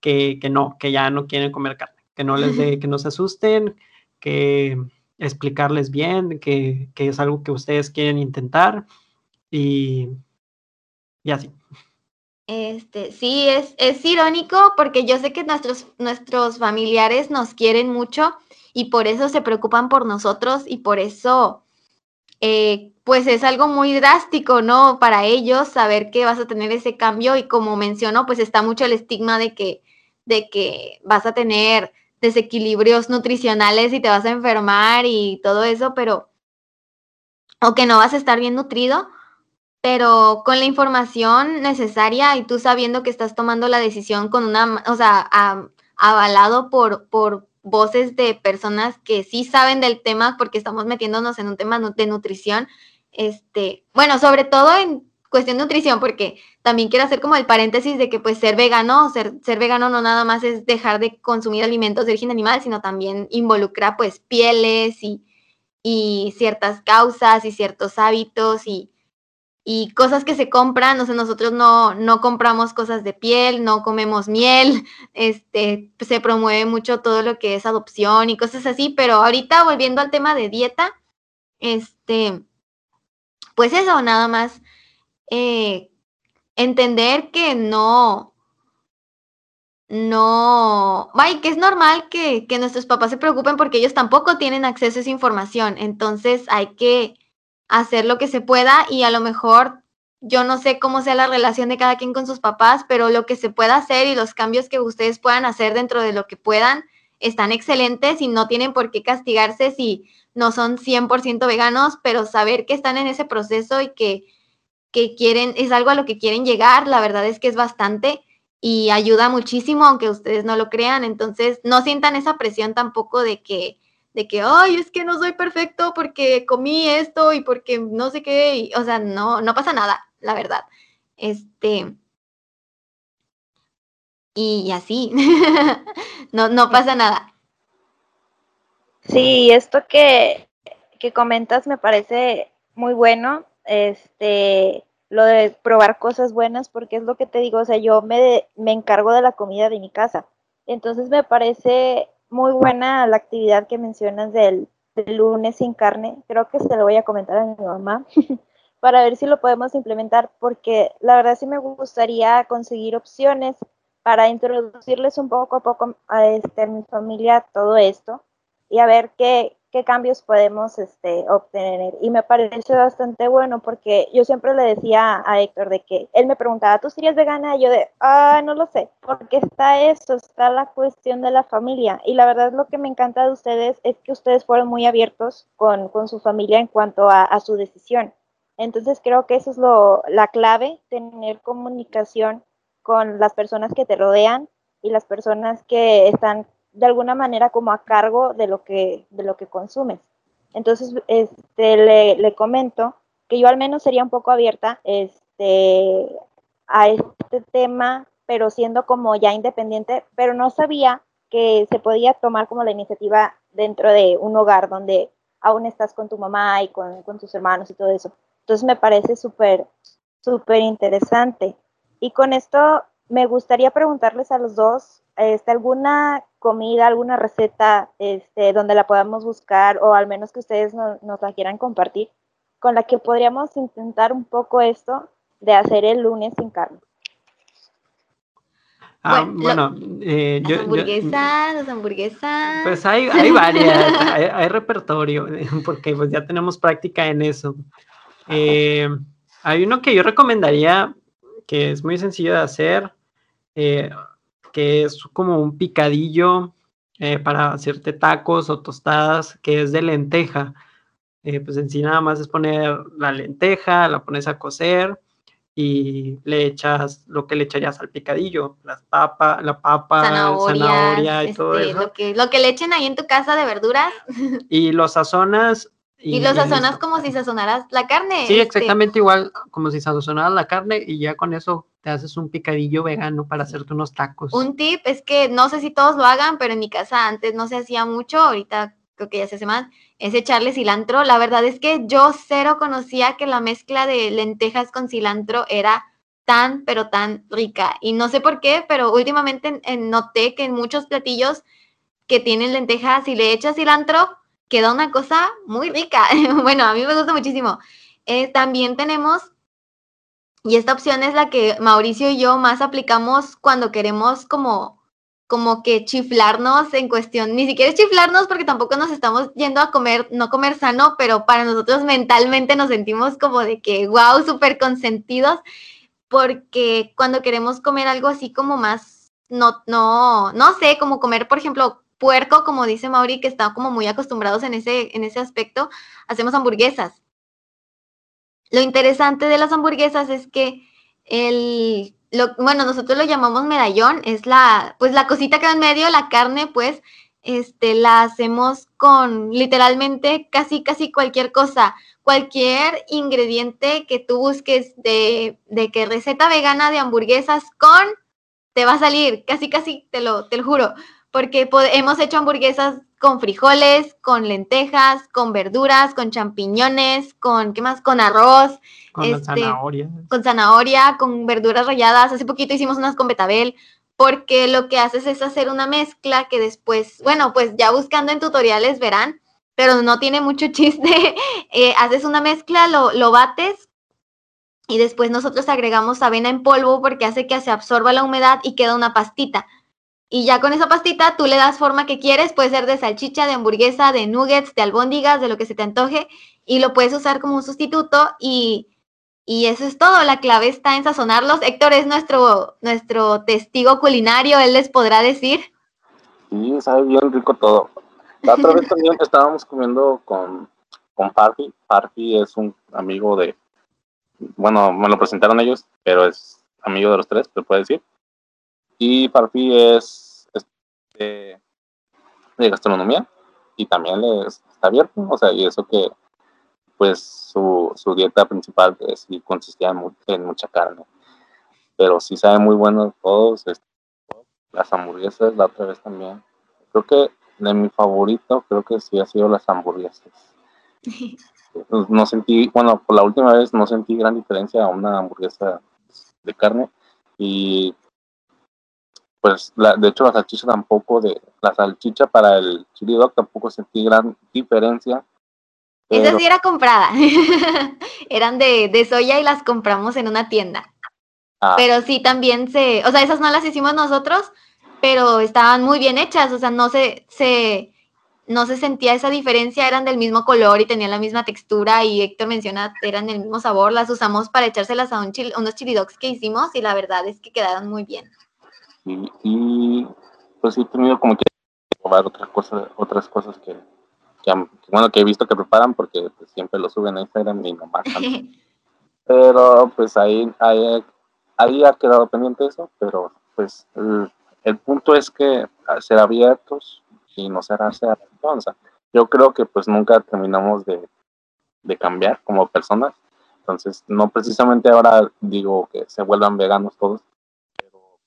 que, no, que ya no quieren comer carne, que no les dé, que no se asusten, que explicarles bien que, es algo que ustedes quieren intentar y, y así. Este, sí, es, es irónico porque yo sé que nuestros, nuestros familiares nos quieren mucho y por eso se preocupan por nosotros y por eso eh, pues es algo muy drástico, ¿no? Para ellos saber que vas a tener ese cambio y como menciono, pues está mucho el estigma de que, de que vas a tener desequilibrios nutricionales y te vas a enfermar y todo eso, pero, o que no vas a estar bien nutrido, pero con la información necesaria y tú sabiendo que estás tomando la decisión con una, o sea, avalado por, por voces de personas que sí saben del tema porque estamos metiéndonos en un tema de nutrición, este, bueno, sobre todo en cuestión de nutrición, porque también quiero hacer como el paréntesis de que pues ser vegano, ser, vegano no nada más es dejar de consumir alimentos de origen animal, sino también involucra pues pieles y, ciertas causas y ciertos hábitos y, y cosas que se compran, o sea, nosotros no, no compramos cosas de piel, no comemos miel, este, se promueve mucho todo lo que es adopción y cosas así, pero ahorita volviendo al tema de dieta, este, pues eso, nada más eh, entender que no, no, vaya, que es normal que, que nuestros papás se preocupen porque ellos tampoco tienen acceso a esa información, entonces hay que hacer lo que se pueda y a lo mejor yo no sé cómo sea la relación de cada quien con sus papás, pero lo que se pueda hacer y los cambios que ustedes puedan hacer dentro de lo que puedan están excelentes y no tienen por qué castigarse si no son 100% veganos, pero saber que están en ese proceso y que, que quieren, es algo a lo que quieren llegar, la verdad es que es bastante y ayuda muchísimo, aunque ustedes no lo crean, entonces no sientan esa presión tampoco de que de que, ay, es que no soy perfecto porque comí esto y porque no sé qué, o sea, no, no pasa nada, la verdad. Este, y así, no, no pasa nada. Sí, esto que, que comentas me parece muy bueno, este, lo de probar cosas buenas, porque es lo que te digo, o sea, yo me, me encargo de la comida de mi casa. Entonces me parece muy buena la actividad que mencionas del, lunes sin carne. Creo que se lo voy a comentar a mi mamá para ver si lo podemos implementar, porque la verdad sí me gustaría conseguir opciones para introducirles un poco a poco a, este, a mi familia todo esto y a ver qué, qué cambios podemos este, obtener. Y me parece bastante bueno porque yo siempre le decía a Héctor de que él me preguntaba, ¿tú serías vegana? Y yo de, ah, no lo sé, porque está eso, está la cuestión de la familia. Y la verdad lo que me encanta de ustedes es que ustedes fueron muy abiertos con, con su familia en cuanto a, a, su decisión. Entonces creo que eso es lo, la clave, tener comunicación con las personas que te rodean y las personas que están de alguna manera como a cargo de lo que, de lo que consumes. Entonces, este, le, le comento que yo al menos sería un poco abierta este, a este tema, pero siendo como ya independiente, pero no sabía que se podía tomar como la iniciativa dentro de un hogar donde aún estás con tu mamá y con, con tus hermanos y todo eso. Entonces me parece súper, súper interesante. Y con esto me gustaría preguntarles a los dos, este, ¿alguna comida, alguna receta este, donde la podamos buscar o al menos que ustedes nos la quieran compartir, con la que podríamos intentar un poco esto de hacer el lunes sin carne. Ah, bueno, eh, las hamburguesas, las hamburguesas. Pues hay, hay varias, hay, repertorio, porque pues ya tenemos práctica en eso. Eh, hay uno que yo recomendaría, que es muy sencillo de hacer, eh, que es como un picadillo eh, para hacerte tacos o tostadas, que es de lenteja. Eh, pues en sí nada más es poner la lenteja, la pones a cocer y le echas lo que le echarías al picadillo, las papas, la papa, zanahoria y todo este, eso. Lo que, lo que le echen ahí en tu casa de verduras. Y lo sazonas y, lo sazonas como si sazonaras la carne. Sí, este. exactamente igual, como si sazonaras la carne y ya con eso te haces un picadillo vegano para hacerte unos tacos. Un tip es que no sé si todos lo hagan, pero en mi casa antes no se hacía mucho, ahorita creo que ya se hace más, es echarle cilantro. La verdad es que yo cero conocía que la mezcla de lentejas con cilantro era tan, pero tan rica. Y no sé por qué, pero últimamente noté que en muchos platillos que tienen lentejas, si le echas cilantro, queda una cosa muy rica. bueno, a mí me gusta muchísimo. Eh, también tenemos, y esta opción es la que Mauricio y yo más aplicamos cuando queremos como como que chiflarnos en cuestión, ni siquiera es chiflarnos porque tampoco nos estamos yendo a comer, no comer sano, pero para nosotros mentalmente nos sentimos como de que, wow, súper consentidos, porque cuando queremos comer algo así como más, no, no, no sé, como comer, por ejemplo, puerco, como dice Mauri, que está como muy acostumbrados en ese, en ese aspecto, hacemos hamburguesas. Lo interesante de las hamburguesas es que el, lo, bueno, nosotros lo llamamos medallón, es la, pues la cosita que en medio, la carne, pues, este, la hacemos con literalmente casi, casi cualquier cosa, cualquier ingrediente que tú busques de, de que receta vegana de hamburguesas con, te va a salir, casi, casi, te lo, te lo juro, porque hemos hecho hamburguesas con frijoles, con lentejas, con verduras, con champiñones, con, ¿qué más? Con arroz. Con este, zanahoria. Con zanahoria, con verduras ralladas. Hace poquito hicimos unas con betabel porque lo que haces es hacer una mezcla que después, bueno, pues ya buscando en tutoriales verán, pero no tiene mucho chiste. Eh, haces una mezcla, lo, lo bates y después nosotros agregamos avena en polvo porque hace que se absorba la humedad y queda una pastita. Y ya con esa pastita tú le das forma que quieres, puede ser de salchicha, de hamburguesa, de nuggets, de albóndigas, de lo que se te antoje, y lo puedes usar como un sustituto y y eso es todo, la clave está en sazonarlos. Héctor es nuestro, nuestro testigo culinario, él les podrá decir. Sí, sabe bien rico todo. La otra vez también estábamos comiendo con, con Farfi. Farfi es un amigo de, bueno, me lo presentaron ellos, pero es amigo de los tres, se puede decir. Y Farfi es, de, de gastronomía y también está abierto, o sea, y eso que pues su, su dieta principal consistía en, mucha carne. Pero sí sabe muy bueno todos, las hamburguesas, la otra vez también. Creo que de mi favorito, creo que sí ha sido las hamburguesas. No sentí, bueno, por la última vez no sentí gran diferencia a una hamburguesa de carne y pues la, de hecho la salchicha tampoco de la salchicha para el chili dog tampoco sentí gran diferencia esa sí era comprada. Eran de, de, soya y las compramos en una tienda. Ah. Pero sí también se, o sea, esas no las hicimos nosotros, pero estaban muy bien hechas, o sea, no se, se, no se sentía esa diferencia, eran del mismo color y tenían la misma textura y Héctor menciona, eran del mismo sabor, las usamos para echárselas a un unos chili dogs que hicimos y la verdad es que quedaron muy bien. Y, pues sí he tenido como que probar otras cosas, otras cosas que que, bueno, que he visto que preparan porque pues, siempre lo suben a Instagram y nomás. pero pues ahí, ahí, ahí, ha quedado pendiente eso, pero pues el, punto es que ser abiertos y no ser hacia o yo creo que pues nunca terminamos de, de cambiar como personas. Entonces, no precisamente ahora digo que se vuelvan veganos todos,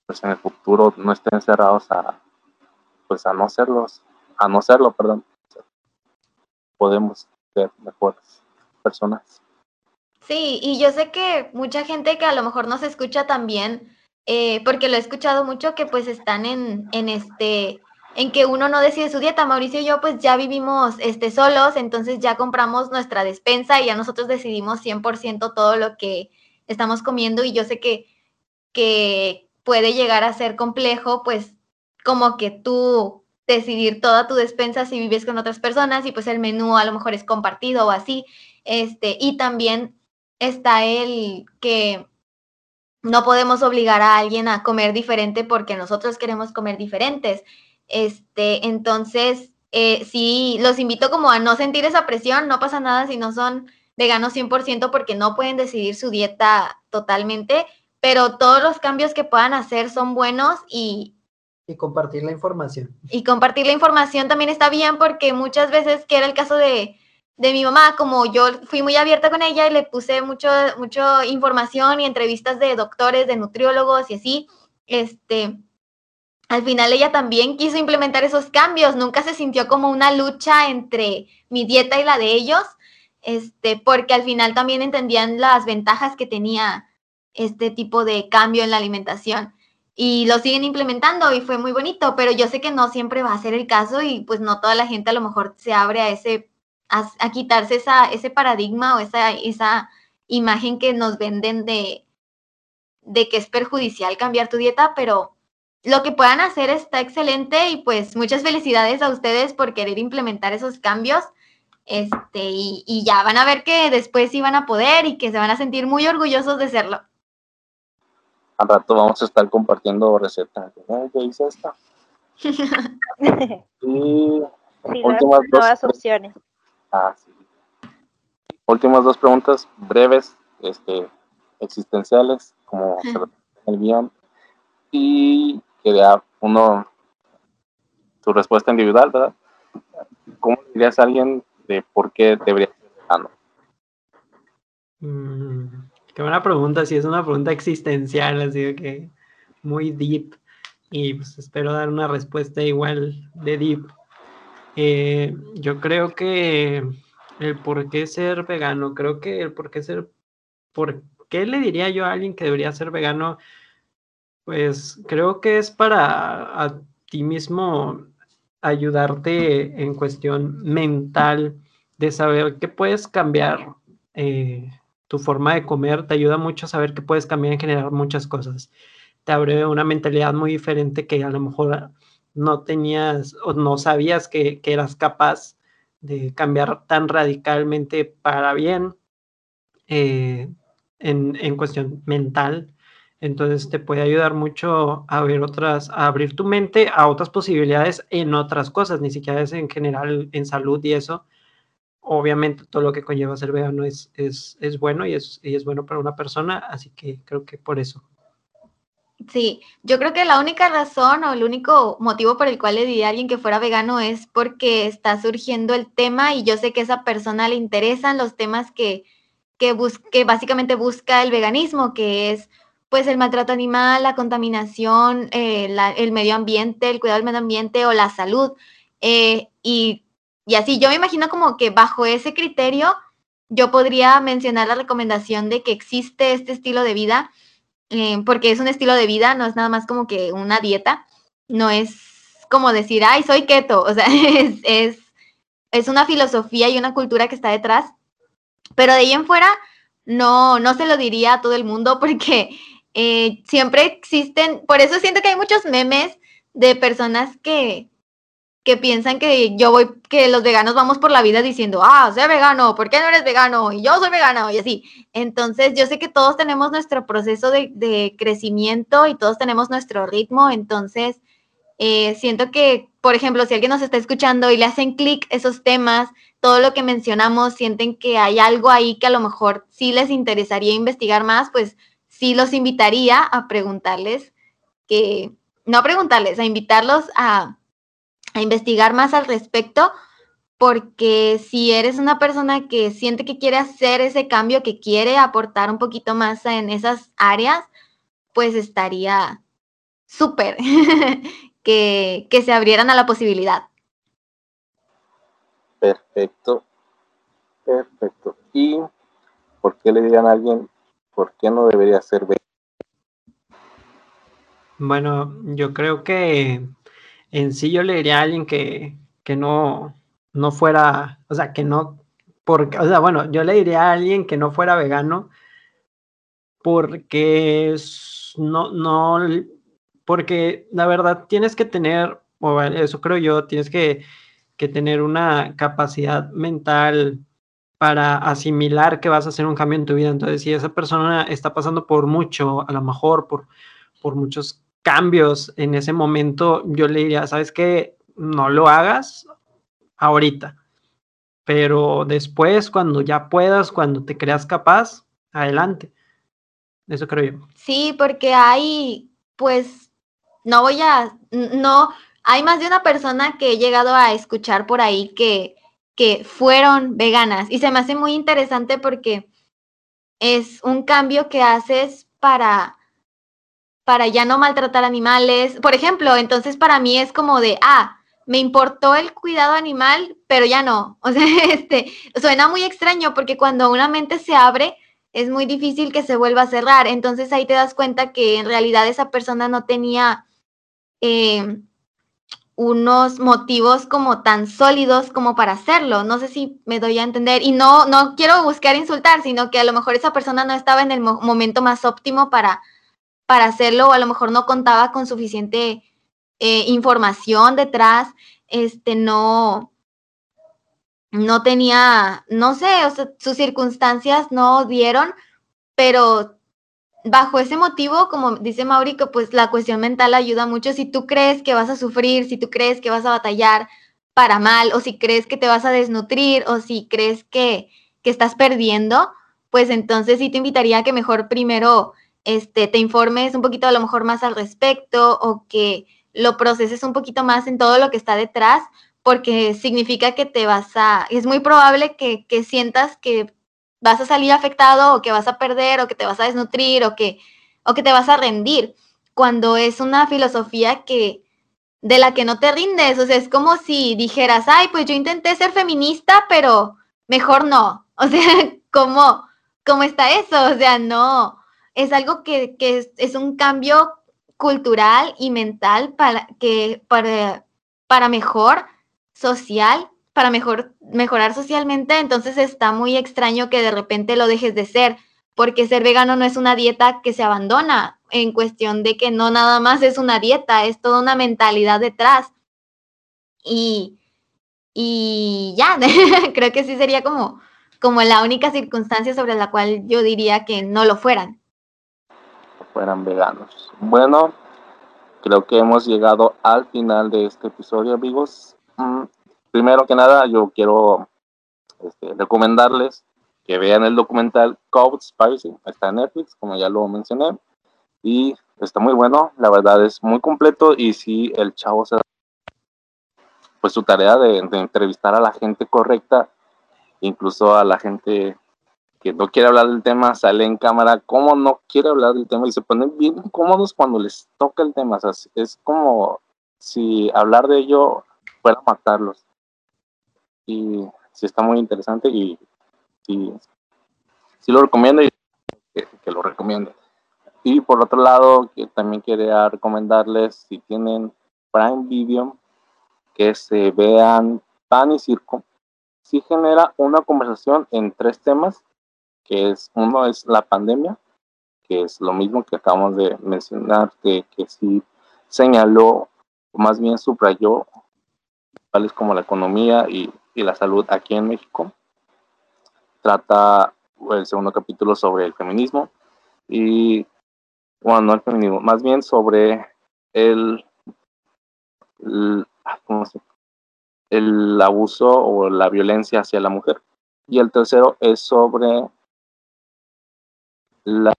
pues en el futuro no estén cerrados a pues a no serlos, a no serlo, perdón podemos ser mejores personas. Sí, y yo sé que mucha gente que a lo mejor nos escucha también, eh, porque lo he escuchado mucho, que pues están en, en este, en que uno no decide su dieta. Mauricio y yo pues ya vivimos este, solos, entonces ya compramos nuestra despensa y ya nosotros decidimos 100% todo lo que estamos comiendo y yo sé que, que puede llegar a ser complejo, pues como que tú decidir toda tu despensa si vives con otras personas y pues el menú a lo mejor es compartido o así. Este, y también está el que no podemos obligar a alguien a comer diferente porque nosotros queremos comer diferentes. Este, entonces, eh, sí, los invito como a no sentir esa presión, no pasa nada si no son veganos 100% porque no pueden decidir su dieta totalmente, pero todos los cambios que puedan hacer son buenos y, y compartir la información. Y compartir la información también está bien porque muchas veces, que era el caso de, de mi mamá, como yo fui muy abierta con ella y le puse mucho, mucho información y entrevistas de doctores, de nutriólogos y así, este, al final ella también quiso implementar esos cambios, nunca se sintió como una lucha entre mi dieta y la de ellos, este, porque al final también entendían las ventajas que tenía este tipo de cambio en la alimentación y lo siguen implementando y fue muy bonito, pero yo sé que no siempre va a ser el caso y pues no toda la gente a lo mejor se abre a ese, a, quitarse esa, ese paradigma o esa, esa imagen que nos venden de, de que es perjudicial cambiar tu dieta, pero lo que puedan hacer está excelente y pues muchas felicidades a ustedes por querer implementar esos cambios. Este, y, y ya van a ver que después sí van a poder y que se van a sentir muy orgullosos de serlo al rato vamos a estar compartiendo recetas. ¿Qué hice esta? y últimas nuevas opciones. Ah, sí. últimas dos preguntas breves, este, existenciales, como el guion, y quería uno, tu respuesta individual, ¿verdad? ¿Cómo dirías a alguien de por qué debería ser vegano? Mm, qué buena pregunta, si es una pregunta existencial, así que muy deep, y pues espero dar una respuesta igual de deep. Eh, yo creo que el por qué ser vegano, creo que el por qué ser, por qué le diría yo a alguien que debería ser vegano, pues creo que es para a ti mismo ayudarte en cuestión mental de saber que puedes cambiar eh, tu forma de comer, te ayuda mucho a saber que puedes cambiar en generar muchas cosas. Te abre una mentalidad muy diferente que a lo mejor no tenías o no sabías que, que eras capaz de cambiar tan radicalmente para bien eh, en, en, cuestión mental. Entonces te puede ayudar mucho a otras, a abrir tu mente a otras posibilidades en otras cosas, ni siquiera es en general en salud y eso. Obviamente todo lo que conlleva ser vegano es, es, es bueno y es, y es bueno para una persona, así que creo que por eso. Sí, yo creo que la única razón o el único motivo por el cual le diría a alguien que fuera vegano es porque está surgiendo el tema y yo sé que a esa persona le interesan los temas que, que, que básicamente busca el veganismo, que es pues el maltrato animal, la contaminación, eh, el medio ambiente, el cuidado del medio ambiente o la salud. Eh, y, y así, yo me imagino como que bajo ese criterio yo podría mencionar la recomendación de que existe este estilo de vida eh, porque es un estilo de vida, no es nada más como que una dieta, no es como decir, ay, soy keto, o sea, es, es, una filosofía y una cultura que está detrás, pero de ahí en fuera no, no se lo diría a todo el mundo porque eh, siempre existen, por eso siento que hay muchos memes de personas que, que piensan que yo voy, que los veganos vamos por la vida diciendo, ah, soy vegano, ¿por qué no eres vegano? Y yo soy vegano, y así. Entonces, yo sé que todos tenemos nuestro proceso de, crecimiento y todos tenemos nuestro ritmo, entonces, eh, siento que, por ejemplo, si alguien nos está escuchando y le hacen clic esos temas, todo lo que mencionamos, sienten que hay algo ahí que a lo mejor sí les interesaría investigar más, pues sí los invitaría a preguntarles que, no a preguntarles, a invitarlos a a investigar más al respecto, porque si eres una persona que siente que quiere hacer ese cambio, que quiere aportar un poquito más en esas áreas, pues estaría súper que, que se abrieran a la posibilidad. Perfecto, perfecto. ¿Y por qué le dirían a alguien por qué no debería ser Bueno, yo creo que en sí yo le diría a alguien que, que no, no fuera, o sea, que no, porque, o sea, bueno, yo le diría a alguien que no fuera vegano porque no, no, porque la verdad tienes que tener, o eso creo yo, tienes que, que tener una capacidad mental para asimilar que vas a hacer un cambio en tu vida. Entonces, si esa persona está pasando por mucho, a lo mejor por, por muchos cambios en ese momento, yo le diría, ¿sabes qué? No lo hagas ahorita, pero después, cuando ya puedas, cuando te creas capaz, adelante. Eso creo yo. Sí, porque hay, pues, no voy a, no, hay más de una persona que he llegado a escuchar por ahí que, que fueron veganas y se me hace muy interesante porque es un cambio que haces para para ya no maltratar animales. Por ejemplo, entonces para mí es como de, ah, me importó el cuidado animal, pero ya no. O sea, este, suena muy extraño porque cuando una mente se abre, es muy difícil que se vuelva a cerrar. Entonces ahí te das cuenta que en realidad esa persona no tenía eh, unos motivos como tan sólidos como para hacerlo. No sé si me doy a entender. Y no, no quiero buscar insultar, sino que a lo mejor esa persona no estaba en el momento más óptimo para para hacerlo o a lo mejor no contaba con suficiente eh, información detrás, este, no, no tenía, no sé, sus circunstancias no dieron, pero bajo ese motivo, como dice Mauricio, pues la cuestión mental ayuda mucho. Si tú crees que vas a sufrir, si tú crees que vas a batallar para mal, o si crees que te vas a desnutrir, o si crees que, que estás perdiendo, pues entonces sí te invitaría a que mejor primero este, te informes un poquito a lo mejor más al respecto o que lo proceses un poquito más en todo lo que está detrás, porque significa que te vas a, es muy probable que, que sientas que vas a salir afectado o que vas a perder o que te vas a desnutrir o que, o que te vas a rendir, cuando es una filosofía que de la que no te rindes, o sea, es como si dijeras, ay, pues yo intenté ser feminista, pero mejor no, o sea, ¿cómo, cómo está eso? O sea, no, es algo que, que es, un cambio cultural y mental para, que, para, para mejor social, para mejor, mejorar socialmente, entonces está muy extraño que de repente lo dejes de ser, porque ser vegano no es una dieta que se abandona en cuestión de que no nada más es una dieta, es toda una mentalidad detrás. Y, y ya, creo que sí sería como, como la única circunstancia sobre la cual yo diría que no lo fueran. Fueran veganos. Bueno, creo que hemos llegado al final de este episodio, amigos. Mm, primero que nada, yo quiero este, recomendarles que vean el documental Code Spicy, está en Netflix, como ya lo mencioné, y está muy bueno, la verdad es muy completo y si el chavo se pues su tarea de, entrevistar a la gente correcta, incluso a la gente que no quiere hablar del tema, sale en cámara, como no quiere hablar del tema y se ponen bien cómodos cuando les toca el tema, es como si hablar de ello fuera matarlos. Y sí está muy interesante y sí lo recomiendo y que, lo recomiendo. Y por otro lado, que también quería recomendarles, si tienen Prime Video, que se vean Pan y Circo. Sí genera una conversación en tres temas, que es, uno es la pandemia, que es lo mismo que acabamos de mencionar, que, que sí señaló, o más bien subrayó como la economía y, la salud aquí en México. Trata el segundo capítulo sobre el feminismo y, bueno, no el feminismo, más bien sobre el, ah, el, abuso o la violencia hacia la mujer. Y el tercero es sobre la,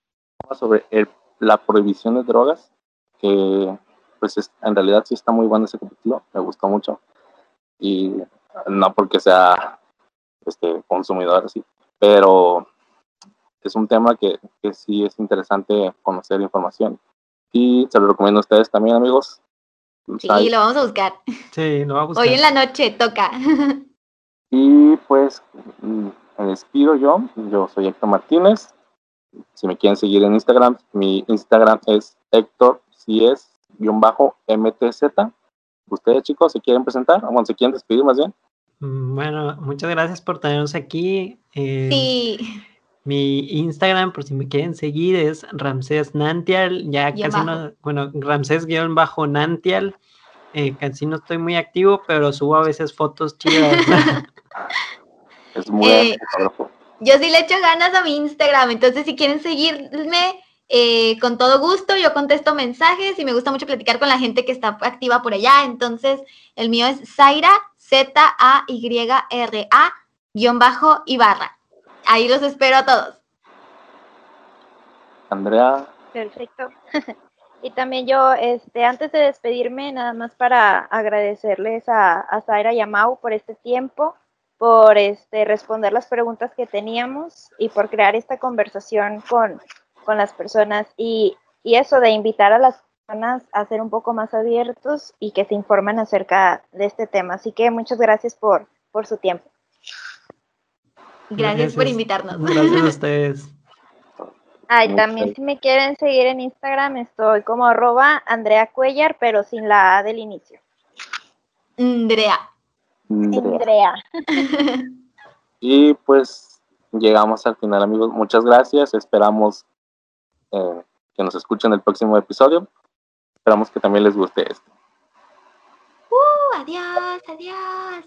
sobre la prohibición de drogas, que pues en realidad sí está muy bueno ese capítulo, me gustó mucho y no porque sea este consumidor así, pero es un tema que, que sí es interesante conocer información y se lo recomiendo a ustedes también amigos. Sí, lo vamos a buscar. Sí, lo vamos a buscar. Hoy en la noche toca. Y pues mm, me despido yo. Yo soy Héctor Martínez. Si me quieren seguir en Instagram, mi Instagram es Héctor si es guion bajo MTZ. ¿Ustedes, chicos, se quieren presentar? ¿O se quieren despedir más bien? Mm, bueno, muchas gracias por tenernos aquí. Eh, sí. Mi Instagram, por si me quieren seguir, es Ramsés Nantial. Ya casi no, bueno, Ramsés-Nantial. Eh, casi no estoy muy activo, pero subo a veces fotos chidas. es muy eh, Yo sí le echo ganas a mi Instagram, entonces si quieren seguirme, eh, con todo gusto, yo contesto mensajes y me gusta mucho platicar con la gente que está activa por allá. Entonces, el mío es Zaira, Z-A-Y-R-A, guion bajo y barra. Ahí los espero a todos. Andrea. Perfecto. y también yo, este, antes de despedirme, nada más para agradecerles a, a Zaira y a Mau por este tiempo, por este, responder las preguntas que teníamos y por crear esta conversación con, con las personas y, eso de invitar a las personas a ser un poco más abiertos y que se informen acerca de este tema. Así que muchas gracias por, por su tiempo. Gracias, por invitarnos. Gracias a ustedes. Ay, también si me quieren seguir en Instagram estoy como arroba Andrea Cuellar, pero sin la A del inicio. Andrea. Andrea. y pues llegamos al final, amigos. Muchas gracias. Esperamos eh, que nos escuchen el próximo episodio. Esperamos que también les guste esto. Uh, adiós, adiós.